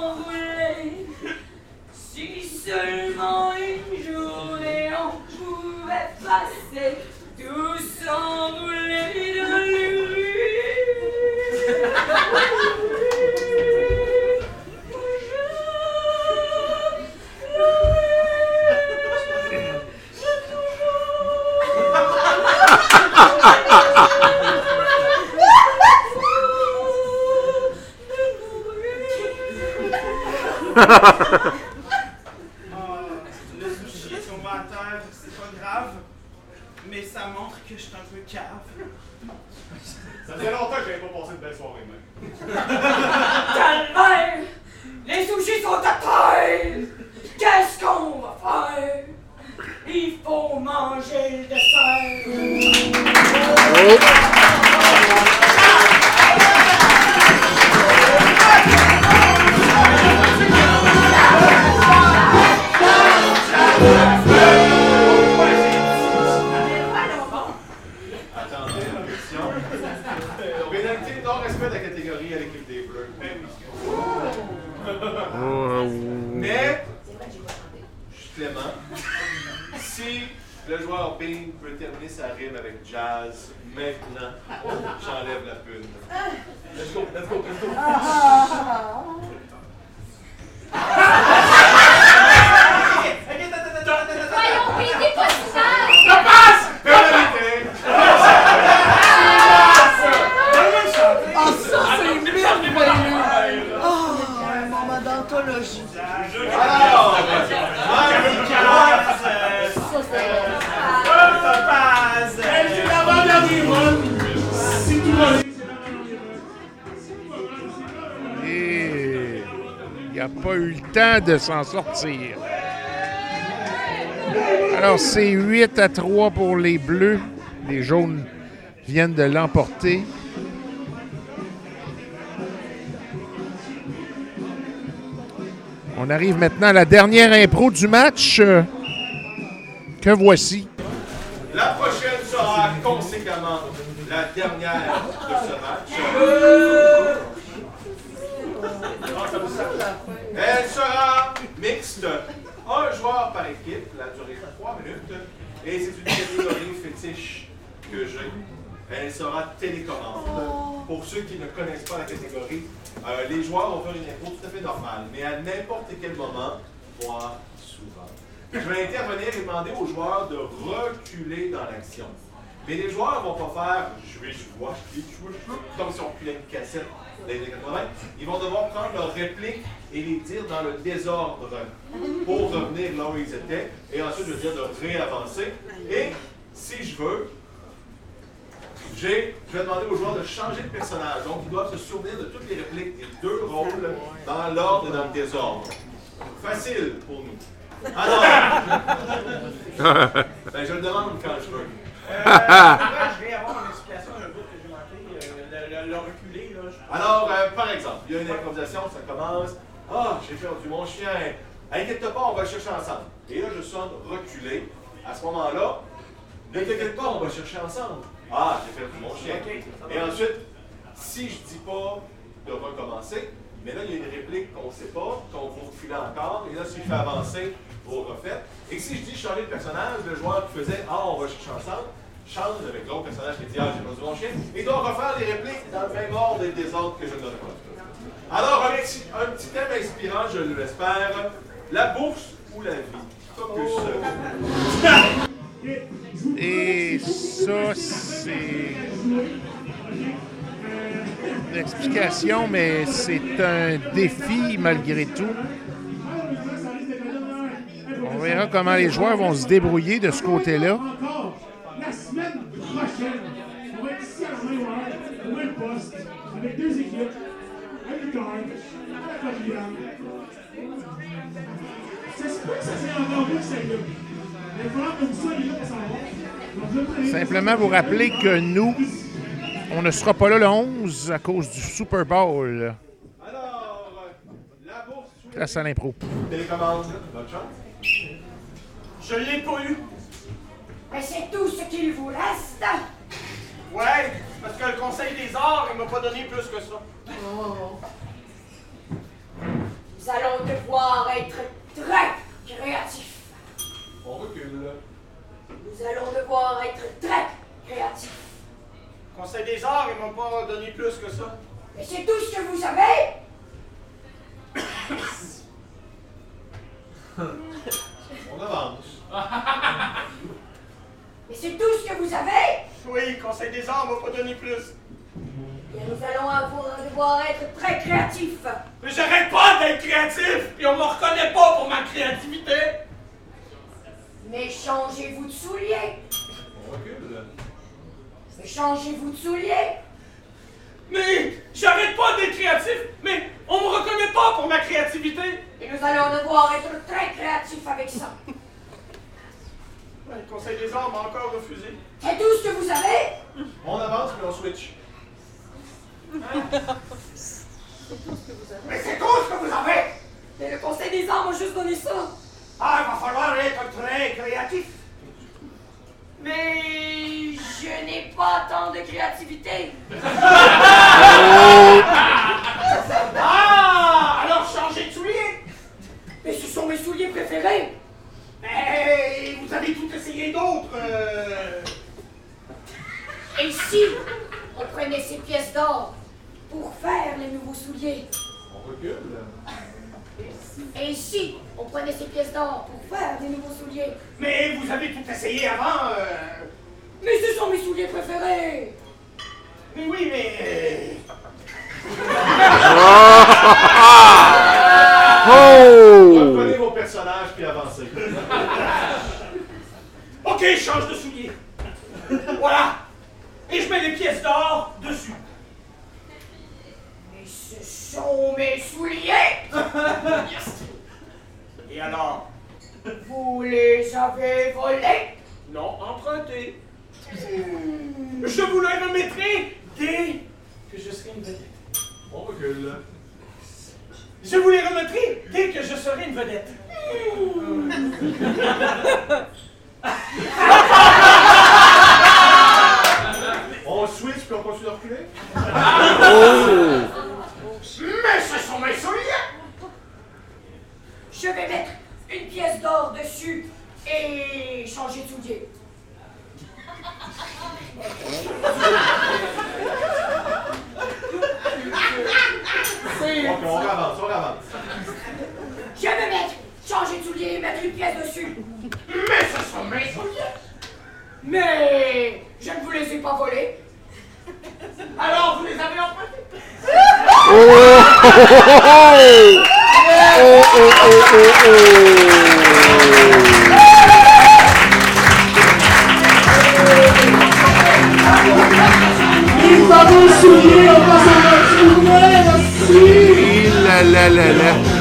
S5: seulement une
S13: journée, on pouvait passer tous enroulés dans les rues. Bonjour, toujours. faut manger le
S5: Peut terminer sa rime avec jazz maintenant, j'enlève la pune. Let's go, let's go, let's go.
S1: N'a pas eu le temps de s'en sortir. Alors, c'est 8 à 3 pour les Bleus. Les Jaunes viennent de l'emporter. On arrive maintenant à la dernière impro du match. Que voici?
S5: La prochaine sera conséquemment la dernière de ce match. Elle sera mixte. Un joueur par équipe, la durée de 3 minutes. Et c'est une catégorie fétiche que j'ai. Elle sera télécommande. Pour ceux qui ne connaissent pas la catégorie, euh, les joueurs vont faire une impro tout à fait normale, mais à n'importe quel moment, voire souvent. Je vais intervenir et demander aux joueurs de reculer dans l'action. Mais les joueurs vont pas faire je vais, vois, je vais, vois comme si on reculait une cassette des années 80. Ils vont devoir prendre leurs répliques et les dire dans le désordre pour revenir là où ils étaient. Et ensuite, je vais dire de réavancer. Et si je veux, je vais demander aux joueurs de changer de personnage. Donc, ils doivent se souvenir de toutes les répliques des deux rôles dans l'ordre et dans le désordre. Facile pour nous. Alors, ben, je le demande quand je veux.
S19: Je vais avoir une explication d'un bout que j'ai manqué, euh, le, reculé, là.
S5: Alors, euh, par exemple, il y a une improvisation, ça commence. Ah, j'ai perdu mon chien. Inquiète-toi pas, on va le chercher ensemble. Et là, je sonne reculé. À ce moment-là, ne t'inquiète pas, on va le chercher ensemble. Ah, j'ai perdu mon chien. Et ensuite, si je dis pas de recommencer, mais là, il y a une réplique qu'on ne sait pas, qu'on vous reculer encore. Et là, si je fais avancer, vous refaites. Et si je dis changer de personnage, le joueur qui faisait Ah, on va chercher ensemble, change avec l'autre personnage qui dit Ah, j'ai perdu mon chien, et doit refaire les répliques dans le même ordre et désordre que je ne donne pas. Alors, un petit, un petit thème inspirant, je l'espère la bourse ou la vie?
S1: Et ça, c'est une explication, mais c'est un défi malgré tout. On verra comment les joueurs vont se débrouiller de ce côté-là.
S2: La semaine prochaine. On va être ici à la même heure, au même poste, avec deux équipes, avec Carl, avec Fabian. Ça se peut que ça soit encore mieux que celle-là. Mais il falloir que vous soyez là pour savoir.
S1: Simplement vous rappeler que nous, on ne sera pas là le 11 à cause du Super Bowl. Grâce à l'impro.
S5: Télécommande, bonne chance.
S19: Je l'ai pas eu.
S13: Mais c'est tout ce qu'il vous reste!
S19: Ouais, parce que le Conseil des arts, il m'a pas donné plus que ça.
S13: Nous allons devoir être très créatifs.
S5: On recule.
S13: Nous allons devoir être très créatifs.
S19: Conseil des arts, il m'a pas donné plus que ça.
S13: Mais c'est tout ce que vous avez?
S5: On avance.
S13: Mais c'est tout ce que vous avez?
S19: Oui, Conseil des arts m'a pas donné plus.
S13: Bien Nous allons avoir- devoir être très créatifs.
S12: Mais j'arrête pas d'être créatif, puis on me reconnaît pas pour ma créativité.
S13: Mais changez-vous de souliers.
S5: On recule.
S13: Mais changez-vous de souliers.
S12: Mais j'arrête pas d'être créatif, mais on me reconnaît pas pour ma créativité.
S13: Et nous allons devoir être très créatifs avec ça.
S12: Le Conseil des arts m'a encore refusé.
S13: C'est tout ce que vous avez
S5: On avance, puis on switch.
S13: Mais c'est tout ce que vous avez Mais le Conseil des arts m'a juste donné ça.
S18: Ah, il va falloir être très créatif.
S13: Mais je n'ai pas tant de créativité.
S18: Ah, alors changez de souliers.
S13: Mais ce sont mes souliers préférés.
S18: Mais vous avez tout essayé d'autres. euh.
S13: Et si on prenait ces pièces d'or pour faire les nouveaux souliers
S5: On recule.
S13: Et si on prenait ces pièces d'or pour faire des nouveaux souliers
S18: Mais vous avez tout essayé avant. euh.
S13: Mais ce sont mes souliers préférés
S18: Mais oui, mais.
S1: Oh!
S5: Reprenez vos personnages, puis avancez.
S12: Ok, je change de soulier. voilà. Et je mets les pièces d'or dessus.
S13: Mais ce sont mes souliers
S12: yes. Et alors
S13: Vous les avez volés?
S12: Non, emprunté. Je vous les remettrai dès que je serai une vedette.
S5: On recule.
S12: Je vous les remettrai dès que je serai une vedette.
S5: On switch, puis on continue de reculer?
S18: Mais ce sont mes souliers.
S13: Je vais mettre une pièce d'or dessus et changer de soulier.
S5: Ok, on avance, on avance.
S13: Je vais mettre, changer de soulier et mettre une pièce dessus.
S18: Mais ce sont mes souliers.
S13: Mais je ne vous les ai pas volés.
S18: Alors vous les avez empruntés.
S1: Oh! Oh, oh, oh, oh, oh.
S2: Il va vous souiller, on va s'en retrouver, merci
S1: La la la la.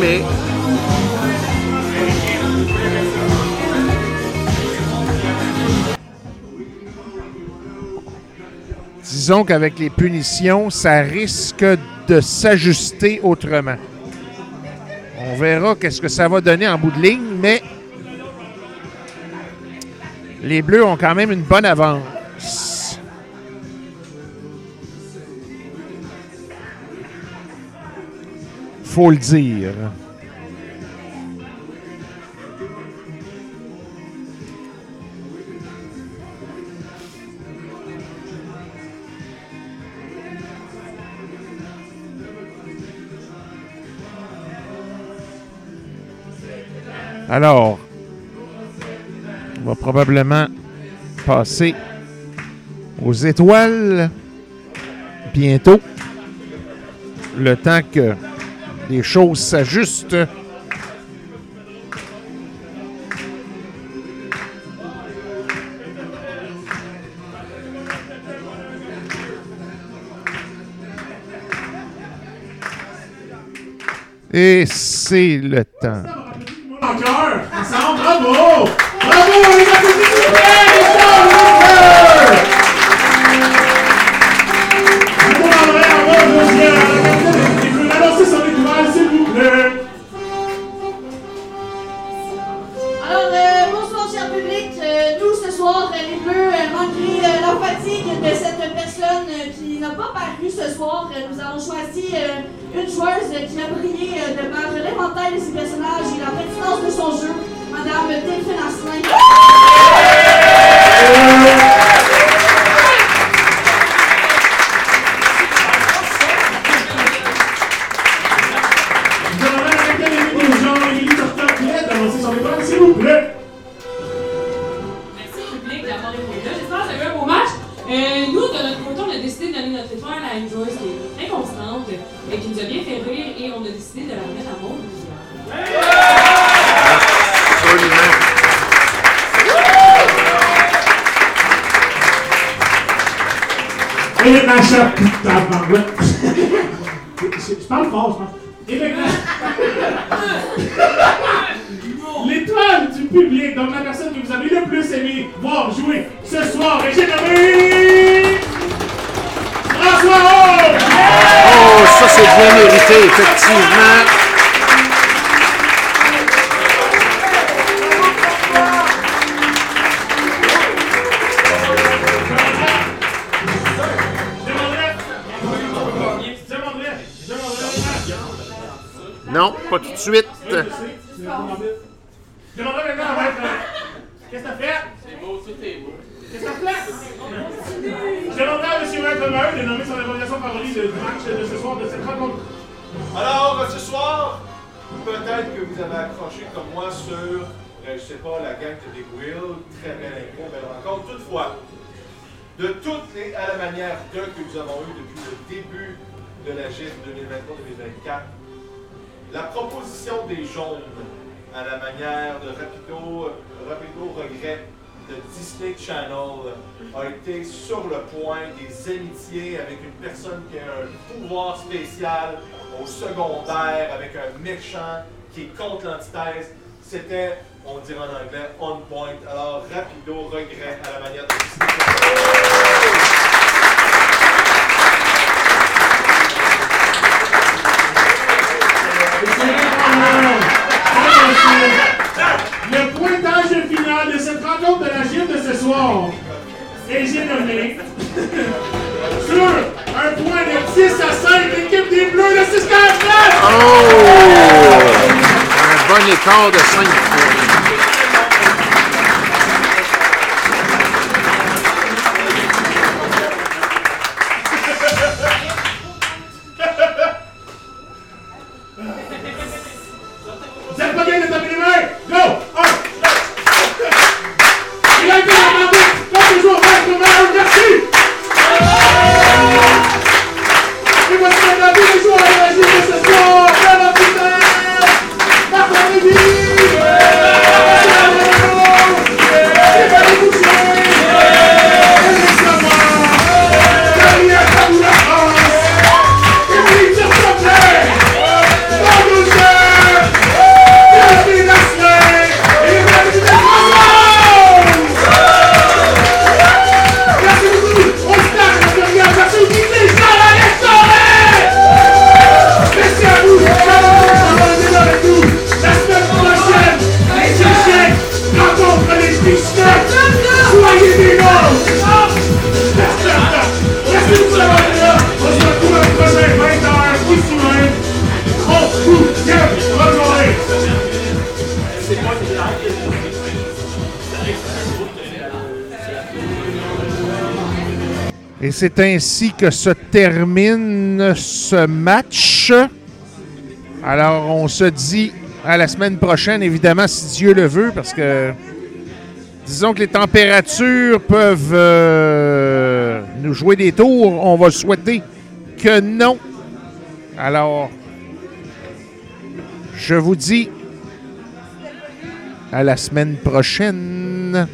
S1: Mais disons qu'avec les punitions, ça risque de s'ajuster autrement. On verra qu'est-ce que ça va donner en bout de ligne, mais les Bleus ont quand même une bonne avance. Faut le dire. Alors, on va probablement passer aux étoiles bientôt. Le temps que les choses s'ajustent. Et c'est le temps.
S2: Bravo! Bravo,
S5: c'était, on dirait en anglais, on point. Alors, rapido, regret à la manière de
S1: Le pointage final de cette rencontre de la gym de ce soir et j'ai sur un point de 10 à 5 l'équipe des Bleus de Saskatchewan.
S2: Oh! Bernie Carl de sun. c'est ainsi que se termine ce match. Alors, on se dit à la semaine prochaine, évidemment, si Dieu le veut, parce que disons que les températures peuvent euh, nous jouer des tours. On va souhaiter que non. Alors, je vous dis à la semaine prochaine.